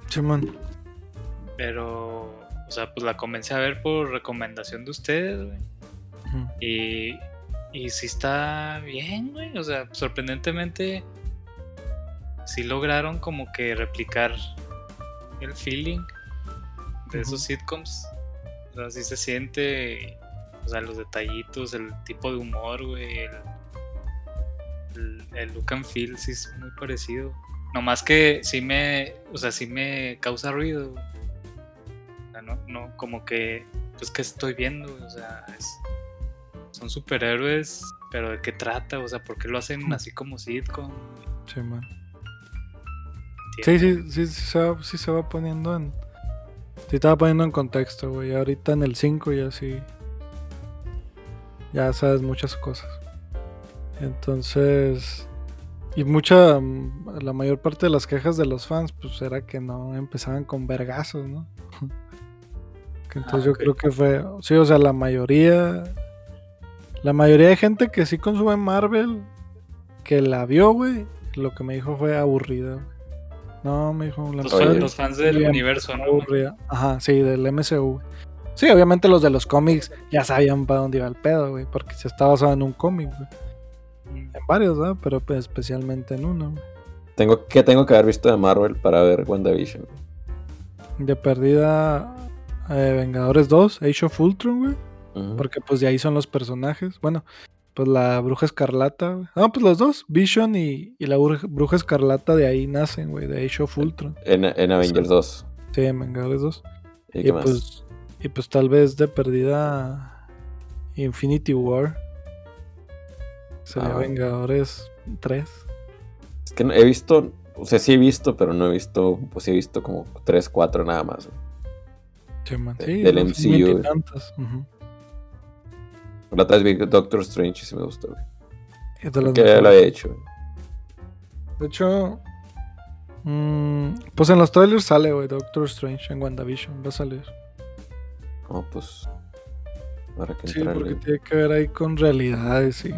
Simón. Pero, o sea, pues la comencé a ver por recomendación de ustedes, güey. Ujú. Y, y sí está bien, güey. O sea, sorprendentemente, sí lograron como que replicar el feeling de esos sitcoms. O sea, sí se siente, o sea, los detallitos, el tipo de humor, güey. El, el, el look and feel sí es muy parecido. Nomás que sí me, o sea, sí me causa ruido. O sea, no, no, como que, pues, ¿qué estoy viendo? O sea, es, son superhéroes, pero ¿de qué trata? O sea, ¿por qué lo hacen así como sitcom? Sí, ¿Entiendes? Sí, sí, sí, se va, sí se va poniendo en. Sí, va poniendo en contexto, güey. Ahorita en el 5 ya sí. Ya sabes muchas cosas. Entonces. Y mucha. mm, La mayor parte de las quejas de los fans, pues era que no empezaban con vergazos, ¿no? (laughs) Que entonces Ah, yo creo que fue. Sí, o sea, la mayoría. La mayoría de gente que sí consume Marvel, que la vio, güey, lo que me dijo fue aburrida, güey. No, me dijo Los, fans del Bien, universo, ¿no? aburrida. Ajá, sí, del MCU. güey. Sí, obviamente los de los cómics ya sabían para dónde iba el pedo, güey, porque se está basado en un cómic, güey. Mm. En varios, ¿verdad? Pero pues, especialmente en uno, güey. Tengo, ¿Qué tengo que haber visto de Marvel para ver WandaVision? güey? De perdida, eh, Vengadores 2, Age of Ultron, güey. Porque pues de ahí son los personajes. Bueno, pues la bruja escarlata. No, pues los dos, Vision y, y la bruja, escarlata de ahí nacen, güey, de Age of Ultron. En, en Avengers 2. Sí, en Vengadores 2. ¿Y Y, pues, y pues tal vez de perdida Infinity War. Sería Ah. Vengadores 3. Es que no- he visto, o sea, sí he visto, pero no he visto, pues sí he visto como 3, 4 nada más. Sí, man, De- sí, del los MCU, veintitantos, ujú. La otra vez vi Doctor Strange y sí me gustó, güey. Que ya lo había hecho. güey. De hecho, mm, pues en los trailers sale, güey, Doctor Strange en WandaVision. Va a salir. No, pues. Habrá que Sí, porque tiene que ver ahí con realidades y.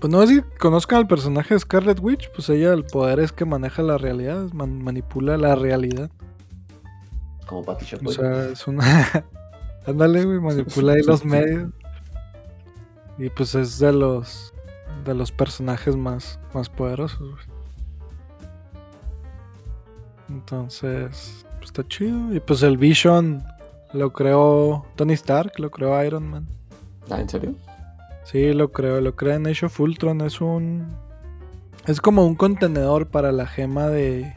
Pues no sé si conozcan al personaje de Scarlet Witch, pues ella el poder es que maneja la realidad, man- manipula la realidad. Como Patty O sea, es una. (laughs) Ándale, güey, manipula ahí los (laughs) medios. Y pues es de los. de los personajes más, más poderosos, güey. Entonces, pues está chido. Y pues el Vision lo creó Tony Stark, lo creó Iron Man. Ah, ¿en serio? Sí, lo creo, lo creo en Age of Ultron. Es un. Es como un contenedor para la gema de.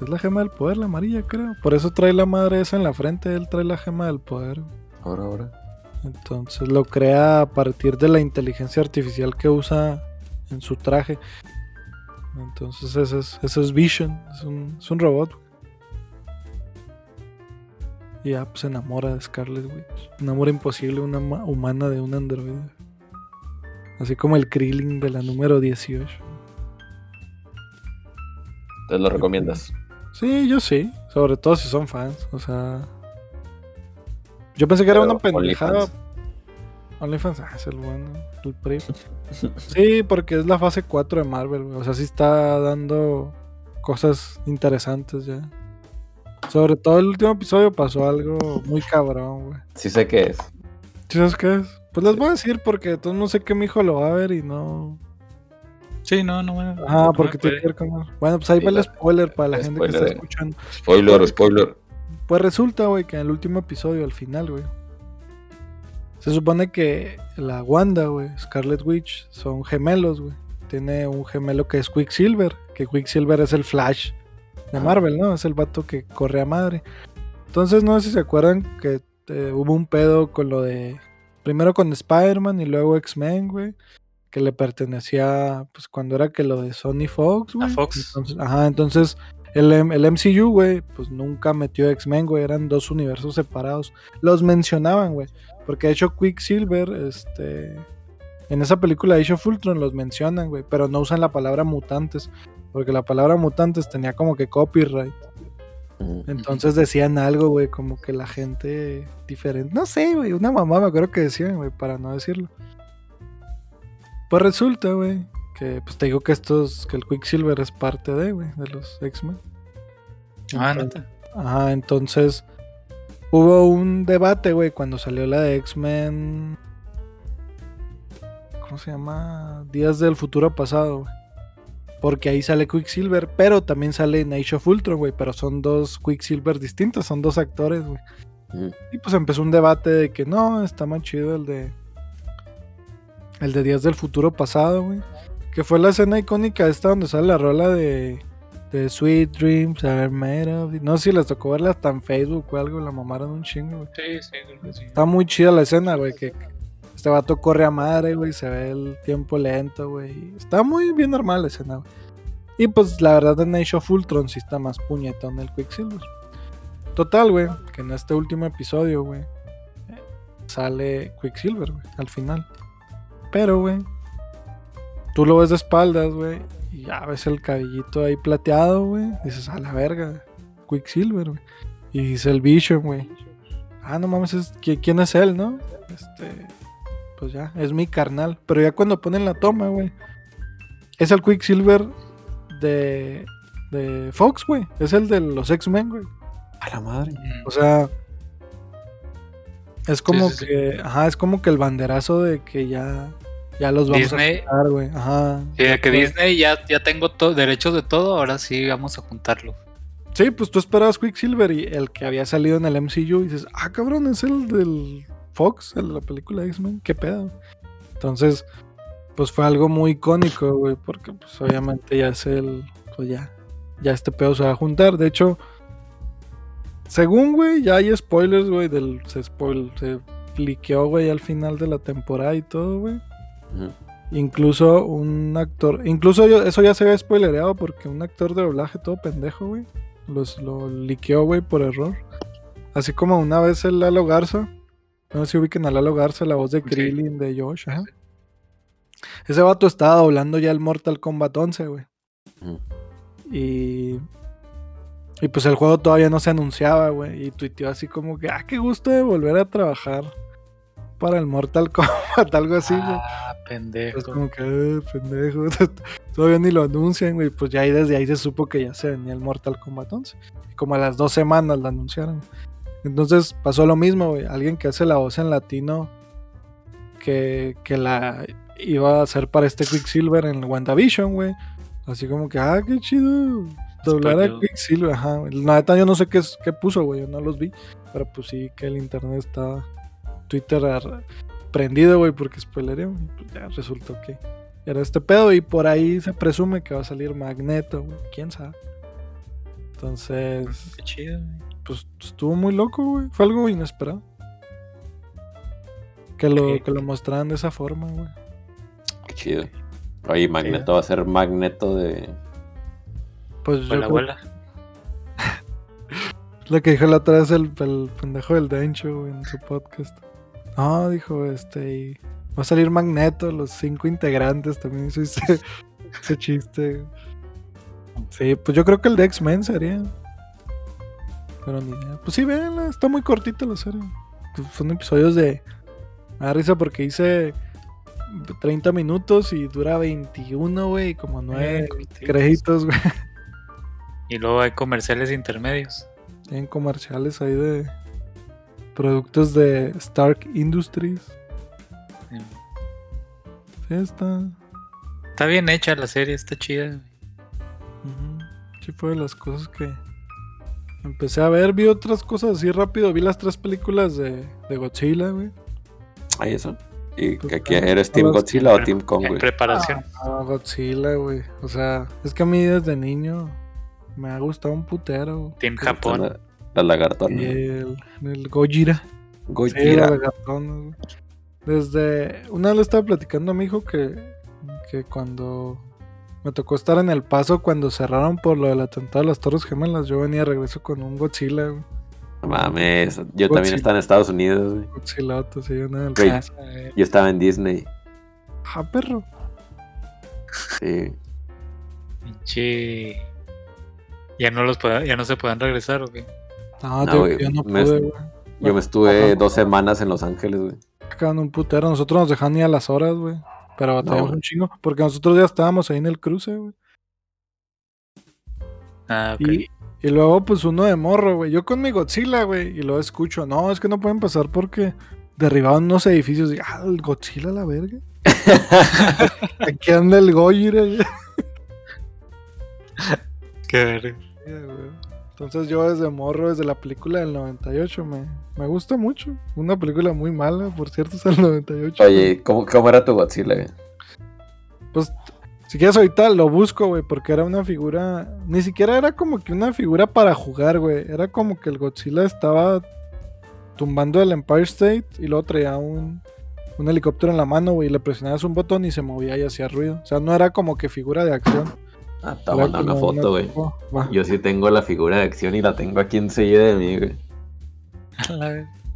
Es la gema del poder, la amarilla, creo. Por eso trae la madre esa en la frente. Él trae la gema del poder. Ahora, ahora. Entonces lo crea a partir de la inteligencia artificial que usa en su traje. Entonces ese es, ese es Vision. Es un, es un robot. Y ya pues, se enamora de Scarlet Witch. Un amor imposible, una ma- humana de un androide. Así como el Krillin de la número 18. ¿Te lo recomiendas? Sí, yo sí. Sobre todo si son fans. O sea. Yo pensé que era una pendejada. OnlyFans. Ah, es el bueno. El PRI. sí, porque es la fase 4 de Marvel, güey. O sea, sí está dando cosas interesantes ya. Sobre todo el último episodio pasó algo muy cabrón, güey. Sí sé qué es. ¿Sí sabes qué es? Pues les voy a decir porque todo no sé qué mi hijo lo va a ver y no. Sí, no, no me. Ah, no porque ver con. Bueno, pues ahí Sí, va el spoiler para la gente que está escuchando. Spoiler, spoiler. Pues resulta, güey, que en el último episodio, al final, güey. Se supone que la Wanda, güey, Scarlet Witch, son gemelos, güey. Tiene un gemelo que es Quicksilver, que Quicksilver es el Flash de. Marvel, ¿no? Es el vato que corre a madre. Entonces, no sé si se acuerdan que eh, hubo un pedo con lo de. Primero con Spider-Man y luego X-Men, güey. Que le pertenecía, pues cuando era que lo de Sony Fox, güey. Fox. Entonces, ajá, entonces el, el MCU, güey, pues nunca metió X-Men, güey. Eran dos universos separados. Los mencionaban, güey. Porque de hecho Quicksilver, este... En esa película de Age of Ultron los mencionan, güey. Pero no usan la palabra mutantes. Porque la palabra mutantes tenía como que copyright. Ujú. Entonces decían algo, güey, como que la gente diferente. No sé, güey, una mamá me acuerdo que decían, güey, para no decirlo. Pues resulta, güey, que pues te digo que estos, que el Quicksilver es parte de, güey, de los X-Men. Ah, Entonces- neta. Ajá, entonces hubo un debate, güey, cuando salió la de X-Men. ¿Cómo se llama? Días del futuro pasado, güey. Porque ahí sale Quicksilver, pero también sale Age of Ultron, güey. Pero son dos Quicksilver distintos, son dos actores, güey. Ujú. Y pues empezó un debate de que no, está más chido el de. El de Días del Futuro Pasado, güey. Que fue la escena icónica esta donde sale la rola de. De Sweet Dreams Are Made of. No sé si les tocó verla hasta en Facebook o algo, la mamaron un chingo, güey. Sí, sí, creo que sí. Está muy chida la escena, güey. Que este vato corre a madre, güey. Se ve el tiempo lento, güey. Está muy bien normal la escena, güey. Y pues la verdad en Age of Ultron sí está más puñetón el Quicksilver. Total, güey. Que en este último episodio, güey. Sale Quicksilver, güey. Al final. Pero, güey. Tú lo ves de espaldas, güey. Y ya ves el cabellito ahí plateado, güey. Dices, a la verga. Quicksilver, güey. Y dice el Vision, güey. Ah, no mames, es- ¿qui- ¿quién es él, no? Este, pues ya, es mi carnal. Pero ya cuando ponen la toma, güey, es el Quicksilver de, de Fox, güey. Es el de los X-Men, güey. A la madre. Mm. O sea, es como sí, sí. que, ajá, es como que el banderazo de que ya, ya los vamos Disney- a juntar, güey. Ajá. Sí, de que Pues- Disney ya, ya tengo derechos de todo, ahora sí vamos a juntarlo. Sí, pues tú esperabas Quicksilver y el que había salido en el MCU y dices, ah, cabrón, es el del Fox, en la película de X-Men, qué pedo. Entonces, pues fue algo muy icónico, güey, porque pues obviamente ya es el, pues ya, ya este pedo se va a juntar. De hecho, según, güey, ya hay spoilers, güey, del, se spoil, se liqueó, güey, al final de la temporada y todo, güey. Incluso un actor, incluso yo, eso ya se había spoilereado porque un actor de doblaje todo pendejo, güey, los, lo liqueó, güey, por error. Así como una vez el Lalo Garza, no sé si ubiquen a Lalo Garza, la voz de Sí. Krillin, de Josh, ajá. Ese vato estaba doblando ya el Mortal Kombat 11, güey. Y. Y pues el juego todavía no se anunciaba, güey. Y tuiteó así como que, ah, qué gusto de volver a trabajar para el Mortal Kombat, (laughs) algo así, güey. Ah, pendejo. Es como que, "Ah, pendejo. (laughs) Todavía ni lo anuncian, güey. Pues ya ahí desde ahí se supo que ya se venía el Mortal Kombat 11. Y como a las dos semanas lo anunciaron. Entonces pasó lo mismo, güey. Alguien que hace la voz en latino que, que la iba a hacer para este Quicksilver en WandaVision, güey. Así como que, ah, qué chido. Doblar a. Quicksilver, ajá. La neta yo no sé qué, qué puso, güey. Yo no los vi. Pero pues sí que el internet está Twitter prendido, güey, porque spoileré, güey. Pues ya resultó que era este pedo. Y por ahí se presume que va a salir Magneto, güey. ¿Quién sabe? Entonces, Qué chido, güey. pues estuvo muy loco, güey. Fue algo inesperado. Que lo, que lo mostraran de esa forma, güey. Qué chido. Oye, Magneto va a ser Magneto de. Pues yo creo- abuela. (laughs) lo que dijo la otra vez el, el pendejo del Dencho, güey, en su podcast. No, dijo, este, y va a salir Magneto, los cinco integrantes, también hizo ese, (laughs) ese chiste. Sí, pues yo creo que el de X-Men sería. Pero ni idea. Pues sí, véanla, está muy cortita la serie. Pues son episodios de. Me da risa porque hice 30 minutos y dura 21, güey, y como 9 Eh, créditos, güey. Y luego hay comerciales intermedios. Tienen comerciales ahí de productos de Stark Industries. Mm. Sí, está. Está bien hecha la serie, está chida. Sí, fue de las cosas que empecé a ver. Vi otras cosas así rápido. Vi las tres películas de, de Godzilla, güey. Ahí eso. ¿Y Pues, que aquí ah, eres Team todas Godzilla o en- Team Kong, En güey? preparación. Ah, Godzilla, güey. O sea, es que a mí desde niño me ha gustado un putero. Team Japón. La, la lagartona. Y el, el Gojira. Gojira. Desde. Una vez le estaba platicando a mi hijo que, que cuando me tocó estar en El Paso, cuando cerraron por lo del atentado de las Torres Gemelas, yo venía de regreso con un Godzilla, güey. No mames. Yo Godzilla. también estaba en Estados Unidos, güey. Godzillato, sí, en el Paso. eh, Yo estaba en Disney. Ah, perro. Sí. pinche- Ya no los ya no se puedan regresar, ¿o qué? No, No, tío, güey, yo no me- pude, güey. Yo me estuve Ajá. dos semanas en Los Ángeles, güey. Acaban un putero. Nosotros nos dejan ni a las horas, güey. Pero batallamos un chingo. Porque nosotros ya estábamos ahí en el cruce, güey. Ah, ok. Y, y luego, pues uno de morro, güey. Yo con mi Godzilla, güey. Y luego escucho, no, es que no pueden pasar porque derribaron unos edificios. Y, ah, el Godzilla, la verga. (laughs) Aquí anda el Gojira. güey. Qué verga. Entonces, yo desde morro, desde la película del 98, me, me gusta mucho. Una película muy mala, por cierto, (laughs) es el 98. Oye, ¿cómo, cómo era tu Godzilla, güey? Pues, si quieres ahorita lo busco, güey, porque era una figura. Ni siquiera era como que una figura para jugar, güey. Era como que el Godzilla estaba tumbando el Empire State y luego traía un, un helicóptero en la mano, güey, y le presionabas un botón y se movía y hacía ruido. O sea, no era como que figura de acción. Ah, te Era voy a mandar una foto, güey. Yo sí tengo la figura de acción y la tengo aquí enseguida de mí, güey.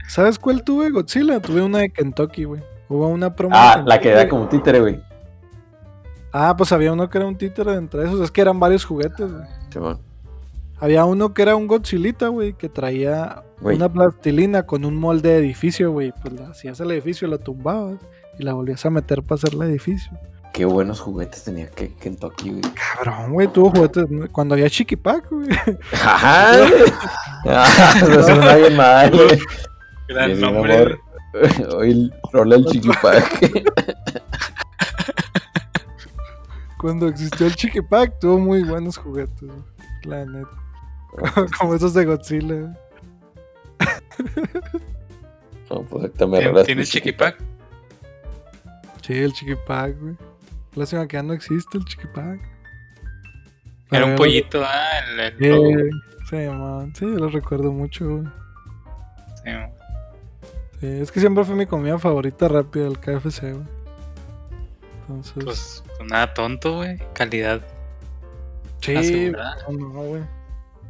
¿Sabes cuál tuve, Godzilla? Tuve una de Kentucky, güey. Hubo una promo. Ah, la que era como un títere, güey. Ah, pues había uno que era un títere de entre esos. Es que eran varios juguetes, güey. Simón. Había uno que era un Godzillita, güey, que traía una plastilina con un molde de edificio, güey. Pues la hacías el edificio, la tumbabas y la volvías a meter para hacer el edificio. Qué buenos juguetes tenía que Kentucky, güey. Cabrón, güey, tuvo juguetes. ¿no? Cuando había Chiquipac, güey. Ajá. (laughs) Ah, Eso suena bien mal, güey. Gran nombre. amor. (laughs) Hoy rola el chiquipac. (laughs) Cuando existió el Chiquipac, tuvo muy buenos juguetes, güey. La neta. Como esos de Godzilla. No, pues ahorita me ¿Tien- arreglaste ¿Tienes el chiquipack? Sí, el chiquipack, güey. Lástima que ya no existe el chiquipack. Era un yo- pollito, ah, el, el Eh, sí, man. Sí, lo recuerdo mucho, güey. Sí, man. Sí, es que siempre fue mi comida favorita rápida, el KFC, güey. Entonces, Pues, pues nada tonto, güey. Calidad sí, no, no, güey.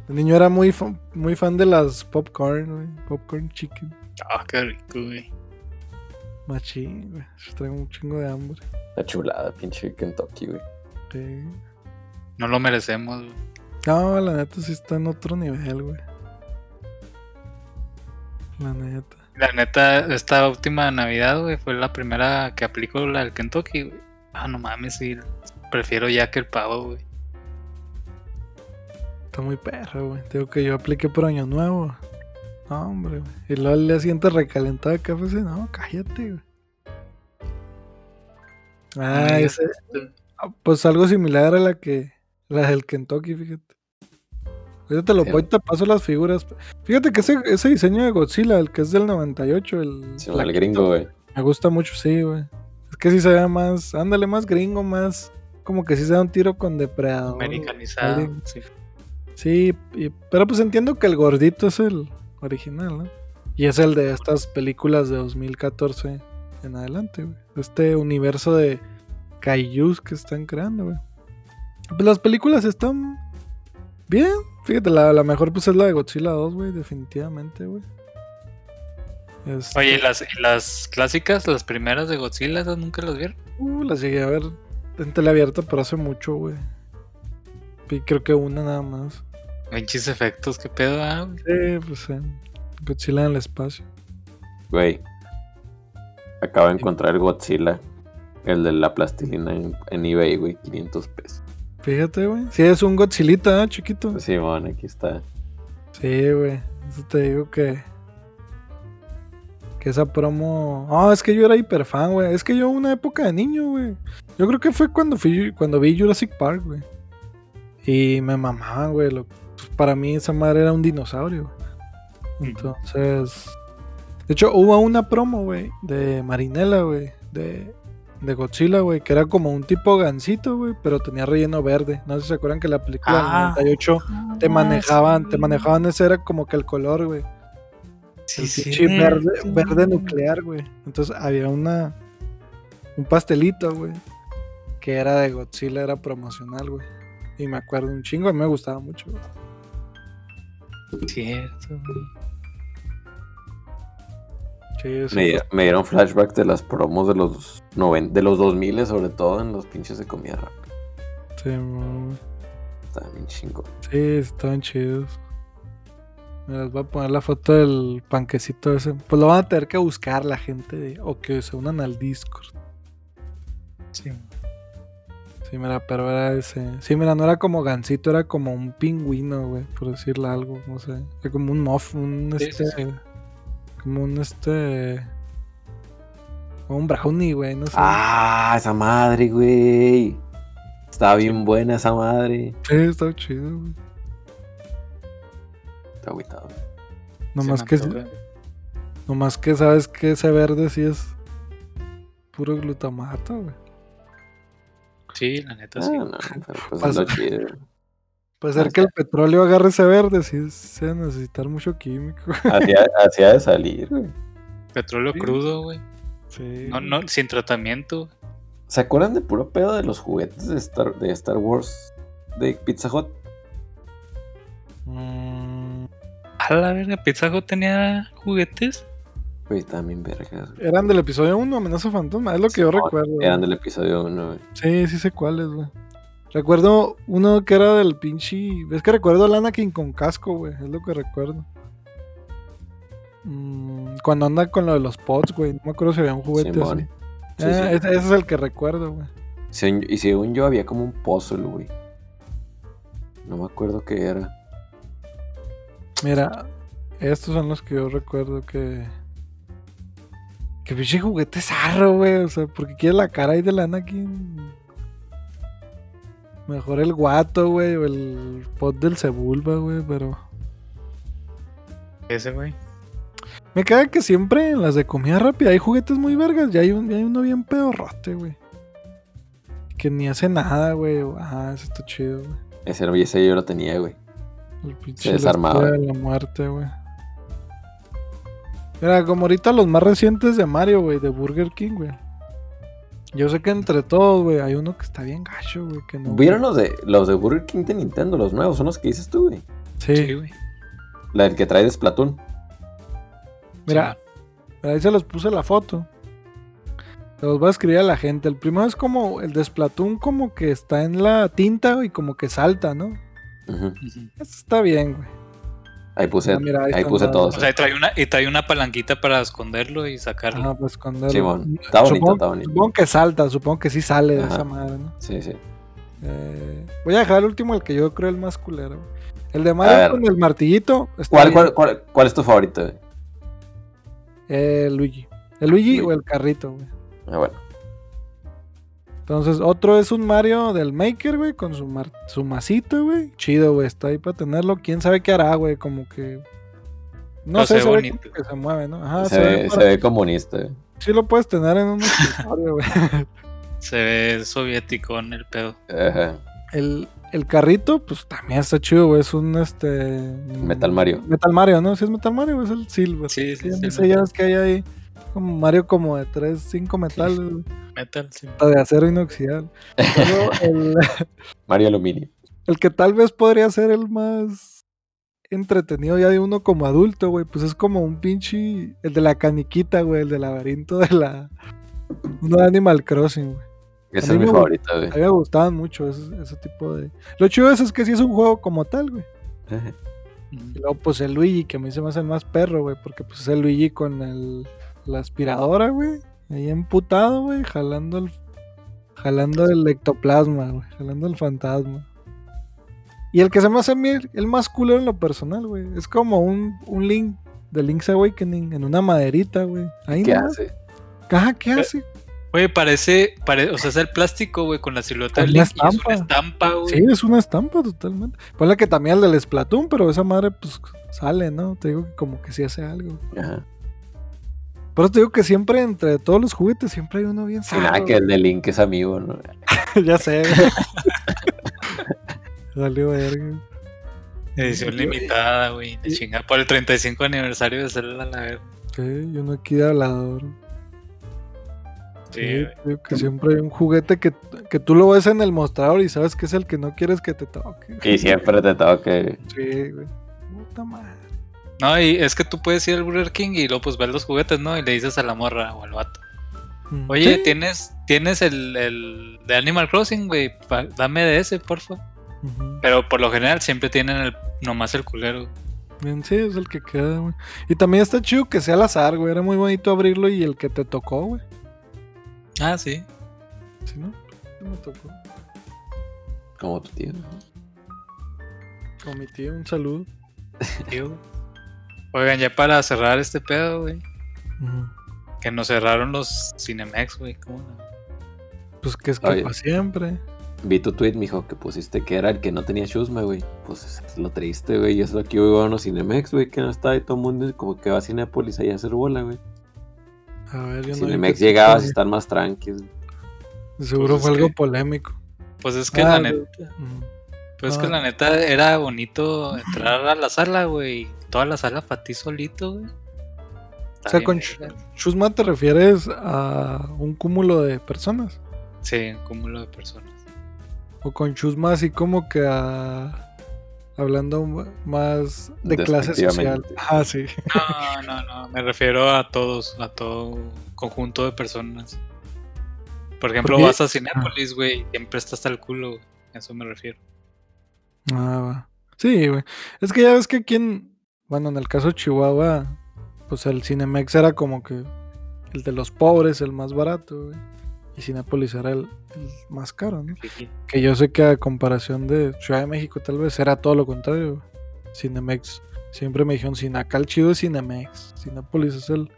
El niño era muy, fan- muy fan de las popcorn, güey. Popcorn chicken. Ah, qué rico, güey. Machín, güey. Yo traigo un chingo de hambre. La chulada, pinche Kentucky, güey. Sí. No lo merecemos, güey. No, la neta sí está en otro nivel, güey. La neta. La neta, esta última Navidad, güey, fue la primera que aplicó la del Kentucky, güey. Ah, no mames, sí. Prefiero ya que el pavo, güey. Está muy perro, güey. Digo que yo apliqué por año nuevo. No, hombre, güey. Y luego le siente recalentado de KFC. No, cállate, güey. Ah, Ay, ese, ah, pues algo similar a la que la del Kentucky, fíjate. Ahorita te lo Sí. voy, te paso las figuras. Fíjate que ese, ese diseño de Godzilla, el que es del 98, el, Sí, el gringo, güey. Me gusta mucho, sí, güey. Es que sí se ve más, ándale, más gringo, más como que sí se da un tiro con depredador. Americanizado. Sí. Sí, y- pero pues entiendo que el gordito es el original, ¿no? Y es el de estas películas de 2014 en adelante, güey. Este universo de kaijus que están creando, güey. Pues las películas están bien. Fíjate, la, la mejor pues es la de Godzilla 2, güey, definitivamente, güey. Este, Oye, ¿y las, y las clásicas, las primeras de Godzilla, esas nunca las vieron? Uh, las llegué a ver en tele abierta, pero hace mucho, güey. Y creo que una nada más. Pinches efectos, qué pedo, ah, güey. Sí, pues eh, Godzilla en el espacio. Güey. Acabo de encontrar el Godzilla. El de la plastilina en, en eBay, güey. 500 pesos. Fíjate, güey. Sí, es un Godzillita, ¿eh? chiquito. Sí, bueno, aquí está. Sí, güey. Eso te digo que. Que esa promo. Ah, es que yo era hiper fan, güey. Es que yo una época de niño, güey. Yo creo que fue cuando fui cuando vi Jurassic Park, güey. Y me mamaban, güey. lo- pues, para mí esa madre era un dinosaurio. Entonces. De hecho, hubo una promo, güey, de Marinela, güey. De, de Godzilla, güey. Que era como un tipo gansito, güey. Pero tenía relleno verde. No sé si se acuerdan que la película Ah. del 98 te Ah, manejaban, te manejaban ese era como que el color, güey. Sí, sí. verde, verde nuclear, güey. Entonces había una un pastelito, güey, que era de Godzilla, era promocional, güey. Y me acuerdo un chingo, a mí me gustaba mucho. güey. Cierto, güey. Sí, Me, dieron flashbacks de las promos de los noven- de los 2000 sobre todo en los pinches de comida rápida. sí. Está bien chingo. Sí, estaban chidos. Me les voy a poner la foto del panquecito ese. Pues lo van a tener que buscar la gente de- o que se unan al Discord. Sí. Sí, mira, pero era ese. Sí, mira, no era como gansito, era como un pingüino, güey, por decirle algo, no sé. Era como un muff, un Sí, sí, este. Como un este. Como un brownie, güey, no sé. Ah, esa madre, güey. Estaba bien buena esa madre. Sí, estaba chido, güey. Está agüitado. Nomás que, nomás que sabes que ese verde sí es puro glutamato, güey. Sí, la neta Ah, sí. no, pero pues Pasa. es lo chido. Puede ser Ah, que el petróleo agarre ese verde, sí, se va a necesitar mucho químico. (laughs) Hacía, hacía de salir, güey. Petróleo Sí. crudo, güey. Sí. No, no, sin tratamiento. ¿Se acuerdan de puro pedo de los juguetes de Star, de Star Wars de Pizza Hut? Mm, A la verga, Pizza Hut tenía juguetes. Güey, bien vergas. güey. eran del episodio 1, Amenaza Fantasma, es lo que yo recuerdo. Eran güey. del episodio 1, güey. Sí, sí sé cuáles, güey. Recuerdo uno que era del pinche. Es que recuerdo al Anakin con casco, güey. Es lo que recuerdo. Mm, cuando anda con lo de los pods, güey. No me acuerdo si había un juguete Simón. así. Sí, Ah, sí. Ese, ese es el que recuerdo, güey. Y según yo había como un puzzle, güey. No me acuerdo qué era. Mira, estos son los que yo recuerdo que. Que pinche juguete zarro, güey. O sea, porque quiere la cara ahí del Anakin. Mejor el guato, güey. O el pod del Sebulba, güey. Pero. Ese, güey. Me caga que siempre en las de comida rápida hay juguetes muy vergas. Ya hay, un, ya hay uno bien pedorrote, güey. Que ni hace nada, güey. Ajá, ese está chido, güey. Ese, no- ese yo lo tenía, güey. El pinche Se desarmaba. de la muerte, güey. Mira, como ahorita los más recientes de Mario, güey, de Burger King, güey. Yo sé que entre todos, güey, hay uno que está bien gacho, güey, que no. ¿Vieron los de, los de Burger King de Nintendo, los nuevos? Son los que dices tú, güey. Sí, Sí, güey. La del que trae de Splatoon. mira, ahí se los puse la foto. Se los voy a escribir a la gente. El primero es como el de Splatoon, como que está en la tinta y como que salta, ¿no? Ujú. Eso está bien, güey. Ahí puse, Ah, mira, ahí puse todos. O sea, y trae una, y trae una palanquita para esconderlo y sacarlo. Ajá, pues esconderlo. Simón, está bonito, Supongo- está bonito. Supongo que salta, supongo que sí sale de esa madre, ¿no? Sí, sí. Eh, voy a dejar el último, el que yo creo el más culero. El de Mario ver. con el martillito. está ¿Cuál, cuál, cuál, cuál es tu favorito? Eh, Luigi. El Luigi Luigi. o el carrito, güey. Ah, bueno. Entonces, otro es un Mario del Maker, güey, con su, mar- su masita, güey. Chido, güey, está ahí para tenerlo. ¿Quién sabe qué hará, güey? Como que... No sé, se se ve como que se mueve, ¿no? Ajá, se, ve, se para- ve comunista, güey. Sí lo puedes tener en un (laughs) escritorio, güey. Se ve soviético en el pedo. Ajá. El, el carrito, pues también está chido, güey. Es un este. Metal Mario. Metal Mario, ¿no? Si es Metal Mario, es el Silver. Sí, sí, sí, sé, ya ves que hay ahí como Mario como de 3, 5 metales, güey, Metal, sí. de acero inoxidable. (laughs) El, (laughs) Mario Aluminio. el que tal vez podría ser el más entretenido ya de uno como adulto, güey, pues es como un pinche. El de la caniquita, güey, el del laberinto de la. Uno de Animal Crossing, güey. Ese es mi me favorito, güey. A mí me gustaban mucho ese, ese tipo de. Lo chido es, es que sí es un juego como tal, güey. Ajá. Y Ujú. luego, pues el Luigi, que a mí se me hace el más perro, güey, porque pues es el Luigi con el, la aspiradora, güey. Ahí emputado, güey, jalando el, jalando el ectoplasma, güey, jalando el fantasma. Y el que se me hace a mí el, más culero en lo personal, güey. Es como un, un Link de Link's Awakening en una maderita, güey. Ahí ¿Qué hace? Ajá, ¿qué hace? Oye, parece, pare- o sea, es el plástico, güey, con la silueta Con de una Link y es estampa. una estampa, güey. Sí, es una estampa totalmente. Ponle que también el del Splatoon, pero esa madre, pues, sale, ¿no? Te digo que como que sí hace algo. Ajá. Por eso te digo que siempre, entre todos los juguetes, siempre hay uno bien sano. que el de Link es amigo, ¿no? (laughs) ya sé, güey. (laughs) Salió verga. Edición limitada, güey. De chingada. Por el 35 aniversario de Zelda, la verga. Sí, y uno aquí de hablador. Sí, Sí, güey. que siempre hay un juguete que, que tú lo ves en el mostrador y sabes que es el que no quieres que te toque. Y siempre te toque. Sí, güey. Puta madre. No, y es que tú puedes ir al Burger King y luego pues ver los juguetes, ¿no? Y le dices a la morra o al vato. Mm. Oye, Sí. ¿tienes, tienes el, el de Animal Crossing, güey? Dame de ese, porfa. Pero por lo general siempre tienen el, nomás el culero. Bien, sí, es el que queda, güey. Y también está chido que sea al azar, güey. Era muy bonito abrirlo y el que te tocó, güey. Ah, sí. ¿Sí, no? Me tocó. Como tu tío. Con mi tío, un saludo. tío. Oigan, ya para cerrar este pedo, güey. Que nos cerraron los Cinemex, güey. ¿Cómo no? Pues que es para siempre. Vi tu tweet, mijo, que pusiste que era el que no tenía Shusma, güey. Pues es lo triste, güey. Y eso aquí iba a unos Cinemex, güey, que no está ahí todo el mundo como que va a Cinépolis ahí a hacer bola, güey. A ver, yo no. Cinemex que- llegabas y están más tranquilos. Seguro Pues fue algo que- polémico. Pues es que Ah, la güey. neta. Pues es que Ah. la neta era bonito entrar a la sala, güey. Toda la sala para ti solito, güey. Está O sea, con verga. Chusma te refieres a un cúmulo de personas. Sí, un cúmulo de personas. O con Chusma así como que a... Hablando más de clase social. Ah, sí. (laughs) No, no, no. Me refiero a todos, a todo conjunto de personas. Por ejemplo, vas a Cinépolis, güey, y siempre está hasta el culo, güey. A eso me refiero. Ah, va. Sí, güey. Es que ya ves que aquí en... Bueno, en el caso de Chihuahua, pues el Cinemex era como que el de los pobres, el más barato, güey. Y Cinépolis era el, el más caro, ¿no? Que yo sé que a comparación de Ciudad de México tal vez era todo lo contrario. Cinemex. Siempre me dijeron, sin acá el chido es Cinemex. Cinépolis es el,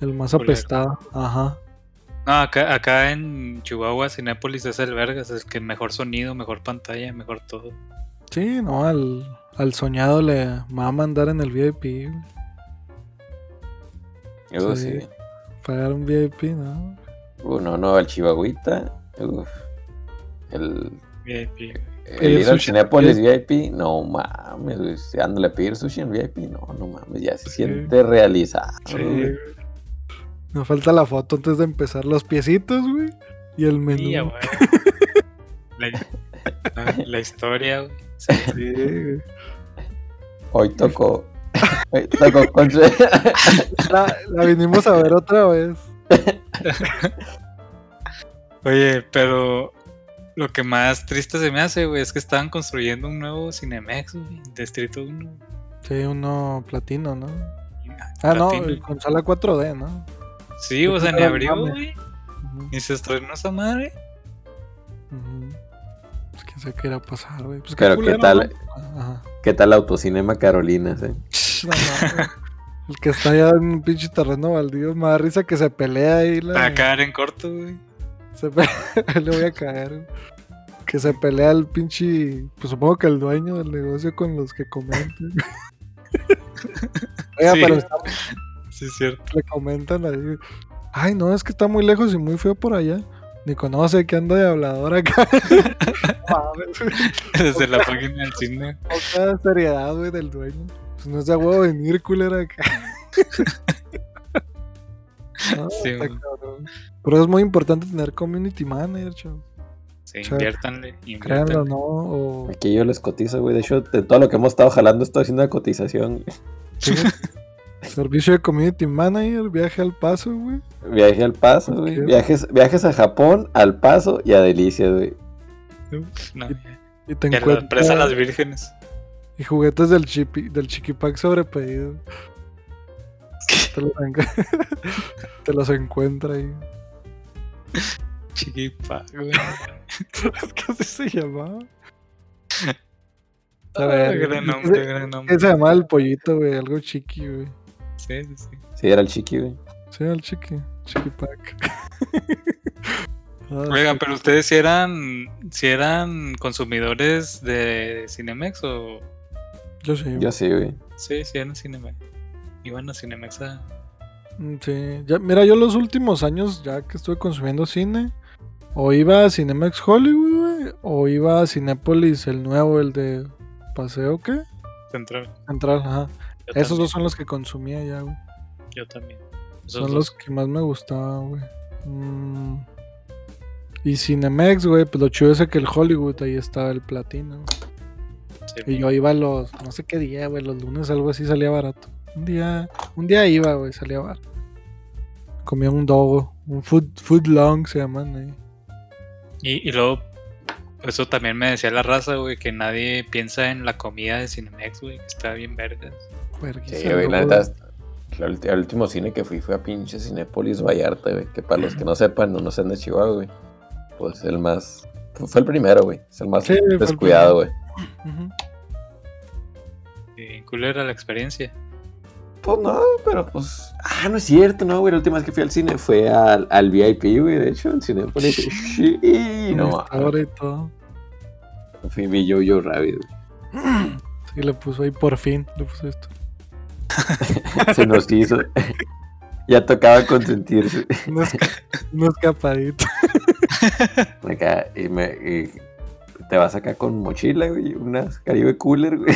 el más apestado. Ajá. No, acá, acá en Chihuahua, Cinépolis es el vergas, es el que mejor sonido, mejor pantalla, mejor todo. Sí, no, al, al soñado le va a mandar en el VIP. Uh, Sí. sí. Pagar un VIP, ¿no? Uh, no, no, el Chihuahuita. Uf. El, VIP. el Pedir ir al también. VIP, no mames, Ándale a pedir sushi en VIP, no, no mames, ya se Sí. siente realizado. Sí. güey. Me falta la foto antes de empezar los piecitos, güey. Y el menú. Sí. La, (laughs) la- la historia, güey. Sí. Sí, güey. Hoy tocó. Hoy tocó (laughs) la, la vinimos a ver otra vez. (laughs) Oye, pero lo que más triste se me hace, güey, es que estaban construyendo un nuevo Cinemex, güey, Distrito 1. Sí, uno platino, ¿no? Ah, no, Platino. con sala 4D, ¿no? Sí, o sea, ni abrió, güey. Ni se estrenó esa madre. ujú. Pues quién sabe qué irá a pasar, güey. Pues Pero qué culero, tal, ¿no? Ajá. Qué tal Autocinema Carolinas, eh. No. (laughs) El que está allá en un pinche terreno baldío, me da risa que se pelea ahí. La... Para caer en corto, güey. Se pe- (laughs) Le voy a caer. Que se pelea el pinche. Pues supongo que el dueño del negocio con los que comentan. (laughs) Oiga, Sí. pero está- Sí, es cierto. le comentan ahí. Ay, no, es que está muy lejos y muy feo por allá. Ni conoce que anda de hablador acá. (laughs) Desde la página del cine. Poca seriedad, güey, del dueño. Pues no es de huevo venir, culera, acá. (laughs) No, Sí. Pero es muy importante tener community manager, chavos. Sí, inviértanle. Créanlo, inviértanle. ¿no? O... Aquí yo les cotizo, güey. De hecho, de todo lo que hemos estado jalando, estoy haciendo una cotización. Sí. (laughs) Servicio de community manager, viaje al paso, güey. Viaje al paso, güey. Viajes, viajes a Japón, al paso y a Delicias, güey. No, Y te y a la encuentras. presa Las Vírgenes. Y juguetes del, chipi, del chiquipack sobre pedido. (laughs) Te los, en- (laughs) te los encuentra ahí. Chiquipa, güey. (laughs) Es que así se llamaba. A Ah, ver, gran ¿qué nombre, gran nombre. ¿Qué se llamaba el pollito, güey? Algo chiqui, güey. Sí, sí, sí. Sí, era el chiqui, güey. Sí, el chiqui. Chiquipack. (laughs) Ah, Oigan, pero ustedes si eran, si eran consumidores de Cinemex o Yo sí. Yo sí, güey. sí, sí eran Cinemex. Iban a Cinemex a Mm, Sí, ya, mira, yo los últimos años, ya que estuve consumiendo cine, o iba a Cinemex Hollywood, güey, o iba a Cinépolis, el nuevo, el de Paseo, ¿qué? Central. Central, ajá. Yo Esos también, dos son los que consumía ya, güey. Yo también. Esos Son dos. los que más me gustaban, güey. Mm. Y Cinemex, güey, pues lo chido es que el Hollywood, ahí estaba el platino. Sí, Y yo iba los, no sé qué día, güey, los lunes algo así salía barato. Un día, un día iba, güey, salía barato. Comía un dogo, un food, food long se llaman ahí. Y, y luego, eso también me decía la raza, güey, que nadie piensa en la comida de Cinemex, güey, que está bien vergas. Sí, güey, la neta. El último cine que fui fue a pinche Cinépolis Vallarta, güey. Que para los que no sepan o no sean de Chihuahua, güey. Pues el más. Fue el primero, güey. Es el más Sí, descuidado, güey. Ujú. Y culera la experiencia. Pues no, pero pues. Ah, no es cierto, no, güey. La última vez que fui al cine fue al, al VIP, güey. De hecho, en Cinépolis. Sí, no. Ahora y todo. Fui vi yo yo Rabbit, güey. Sí, le puso ahí por fin, le puso esto. (laughs) Se nos hizo. (laughs) ya tocaba consentirse. Un, esca- un escapadito. (laughs) Acá, y me. y te vas acá con mochila, güey. Unas Caribe Cooler, güey.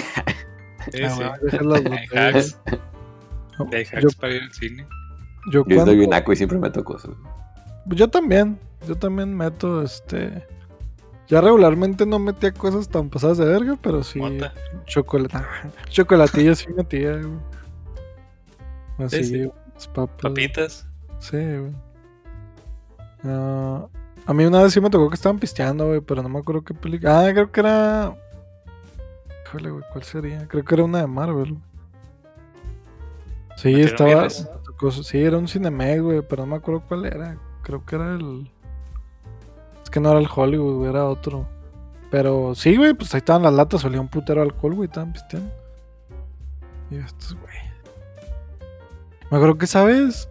Sí, Ah, sí. hacks, No, hay yo, hacks para ir al cine. yo Yo cuando- soy bien aco y siempre me tocó eso. Yo también, yo también meto este. Ya regularmente no metía cosas tan pasadas de verga, pero sí. Chocolate, chocolatillo sí metía, güey. Así, Sí, sí. las papas. Papitas. Sí, güey. Ah, a mí una vez sí me tocó que estaban pisteando, güey, pero no me acuerdo qué película. Ah, creo que era. Híjole, güey, ¿cuál sería? Creo que era una de Marvel. Sí, ¿Metieron estaba. tocó- sí, era un Cinemex, güey, pero no me acuerdo cuál era. Creo que era el. Es que no era el Hollywood, güey, era otro. Pero sí, güey, pues ahí estaban las latas, olía un putero alcohol, güey, estaban pisteando. Y estos, güey. Me acuerdo que, ¿sabes?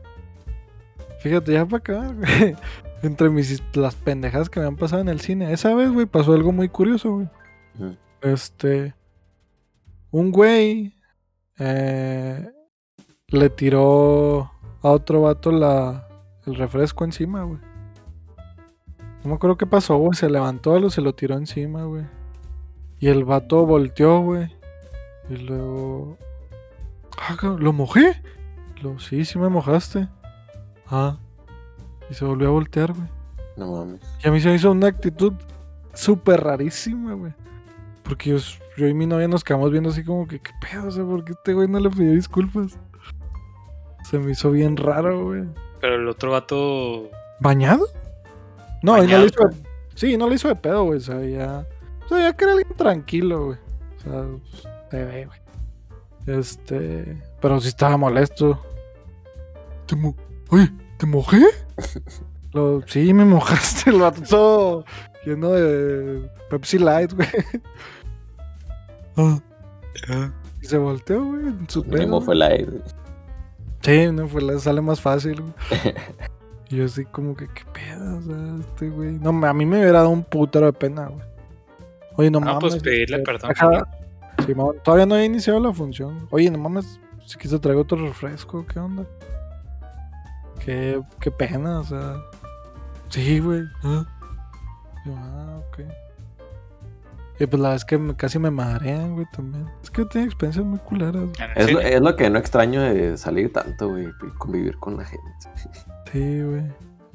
Fíjate, ya para acá. (laughs) Entre mis, las pendejadas que me han pasado en el cine. Esa vez, güey, pasó algo muy curioso, güey. Este. Un güey. eh, le tiró a otro vato la, el refresco encima, güey. No me acuerdo qué pasó, güey. Se levantó, lo, se lo tiró encima, güey. Y el vato volteó, güey. Y luego. Ah, ¿lo mojé? Lo, sí, sí me mojaste. Ah. Y se volvió a voltear, güey. No mames. Y a mí se me hizo una actitud súper rarísima, güey. Porque yo, yo y mi novia nos quedamos viendo así como que, ¿qué pedo? O sea, ¿por qué este güey no le pidió disculpas? Se me hizo bien raro, güey. Pero el otro vato. ¿Bañado? No, y no Bañado, le hizo de... Sí, no le hizo de pedo, güey. O sea, ya... O sea, ya que era alguien tranquilo, güey. O sea, pues, se ve, güey. Este... Pero sí estaba molesto. ¿Te mo... Oye, ¿te mojé? (laughs) Lo... Sí, me mojaste. El vato todo lleno de Pepsi Light, güey. Ah, y se volteó, güey. en su fue el aire. Sí, no fue la sale más fácil, güey. (laughs) Y yo así como que, ¿qué pedo? O sea, este güey. No, a mí me hubiera dado un putero de pena, güey. Oye, no Ah, mames. pues pedirle perdón. Simón, todavía no he iniciado la función. Oye, no mames, si quise traigo otro refresco, ¿qué onda? Qué, qué pena, o sea. Sí, güey. ah. Yo, ah, ok. Y pues la vez que me- casi me marean, güey, también. Es que tengo experiencias muy culeras. Es lo, es lo que no extraño de salir tanto, güey, y convivir con la gente. Sí, güey.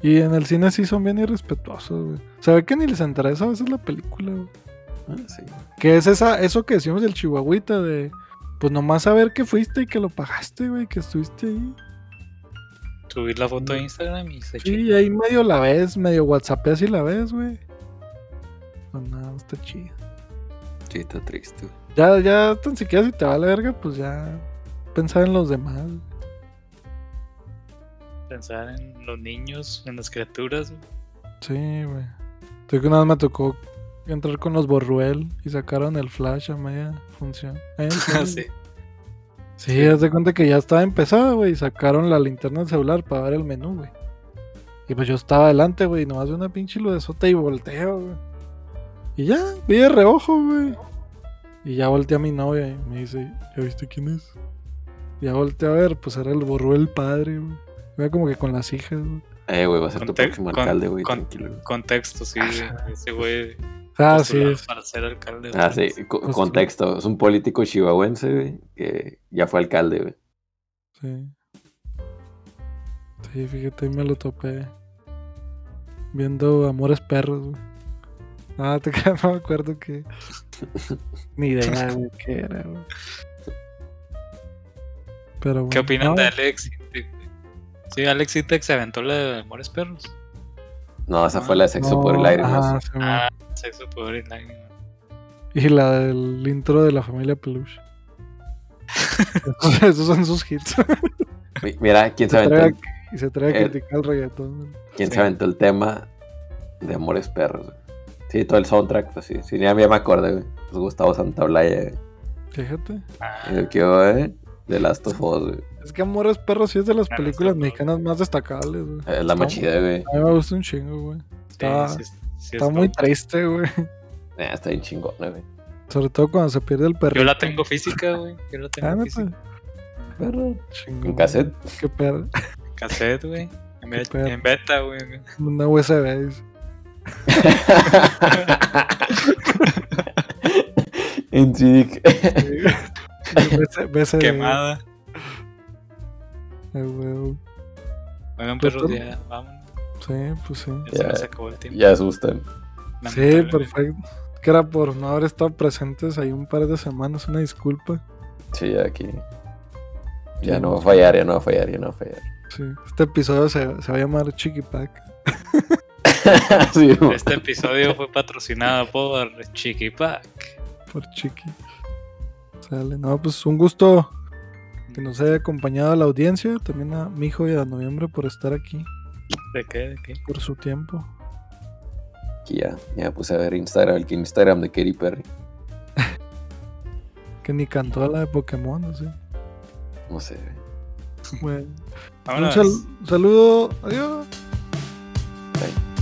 Y en el cine sí son bien irrespetuosos, güey. Se ve que ni les interesa a veces la película, güey. Ah, sí. Que es esa, eso que decimos del chihuahuita de... Pues nomás saber que fuiste y que lo pagaste, güey, que estuviste ahí. Subir la foto a Instagram y se Sí, ahí medio la ves, medio whatsappeas y la ves, güey. Pues nada, está chido. Sí, está triste. güey. Ya, ya, tan siquiera si te va la verga, pues ya pensar en los demás. Pensar en los niños, en las criaturas. güey. Sí, güey. Estoy que una vez me tocó entrar con los Borruel y sacaron el flash a media función. (laughs) El cine, sí. Sí, haz de cuenta que ya estaba empezada, güey, y sacaron la linterna del celular para ver el menú, güey. Y pues yo estaba adelante, güey, y nomás de una pinche lo de sota y volteo, güey. Y ya, vi de reojo, güey. Y ya volteé a mi novia y me dice, ¿ya viste quién es? Y ya volteé a ver, pues era el Borruel padre, güey. Iba como que con las hijas, güey. Eh, güey, va a ser tu próximo con- alcalde, güey, con- tranquilo. güey. Contexto, sí, güey. (laughs) Ese güey. Ah, postulado sí. Para ser alcalde. Ah, sí, co- Pues, contexto. Es un político chihuahuense, güey, que ya fue alcalde, güey. Sí. Sí, fíjate, ahí me lo topé. Viendo Amores Perros, güey. Ah, (laughs) te quedas, no me acuerdo que. (laughs) Ni idea, güey, qué era, güey. Pero bueno. ¿Qué opinan no, de Alex? Intec? Sí, Alex Intec se aventó la de Amores Perros. No, esa fue la de sexo no, por el aire, ¿no? ajá, sí, man. Ah, sexo, poder y lágrimas. Y la del intro de la familia Peluche. (laughs) esos, son sus hits. Mi- Mira, ¿quién se Se aventó, atreve el, y se atreve a criticar el reggaetón. güey. quién se aventó el tema de Amores Perros, güey? Sí, todo el soundtrack, pues sí. Sí, ya, ya me acordé, güey. Pues Gustavo Santaolalla, güey. Fíjate. Ah, El que eh, de Last of Us, güey. Es que Amores Perros sí es de las Ah, películas está mexicanas más destacables, güey. Es la más Está- chida, güey. A mí me gusta un chingo, güey. Está, sí, sí, sí, está es muy triste, güey. Eh, está bien chingona, güey. Sobre todo cuando se pierde el perro. Yo la tengo física, güey. Yo la tengo Ah, física. Perro. Chingón. ¿En cassette? Qué perro. Cassette, güey. En, beta, güey. Una USB. dice. (laughs) en CD. (laughs) (laughs) Quemada. Ay, güey. Oigan, perros, ya, vámonos. Sí, pues sí. Ya, se Ya. nos acabó el tiempo. ya asustan. Sí, perfecto. Que era por no haber estado presentes ahí un par de semanas. Una disculpa. Sí, aquí. Ya no va a fallar, ya no va a fallar, ya no va a fallar. Sí. Este episodio se, se va a llamar Chiqui Pack. (laughs) sí. Este episodio fue patrocinado por Chiqui Pack. Por Chiqui. Sale. No, pues un gusto que nos haya acompañado a la audiencia. También a mi hijo y a Noviembre por estar aquí. ¿De qué? ¿De qué? Por su tiempo. Aquí ya, ya puse a ver Instagram, el Instagram de Katy Perry. (laughs) Que ni cantó la de Pokémon, no sé. No sé. Bueno. Un sal- saludo. Adiós. Bye.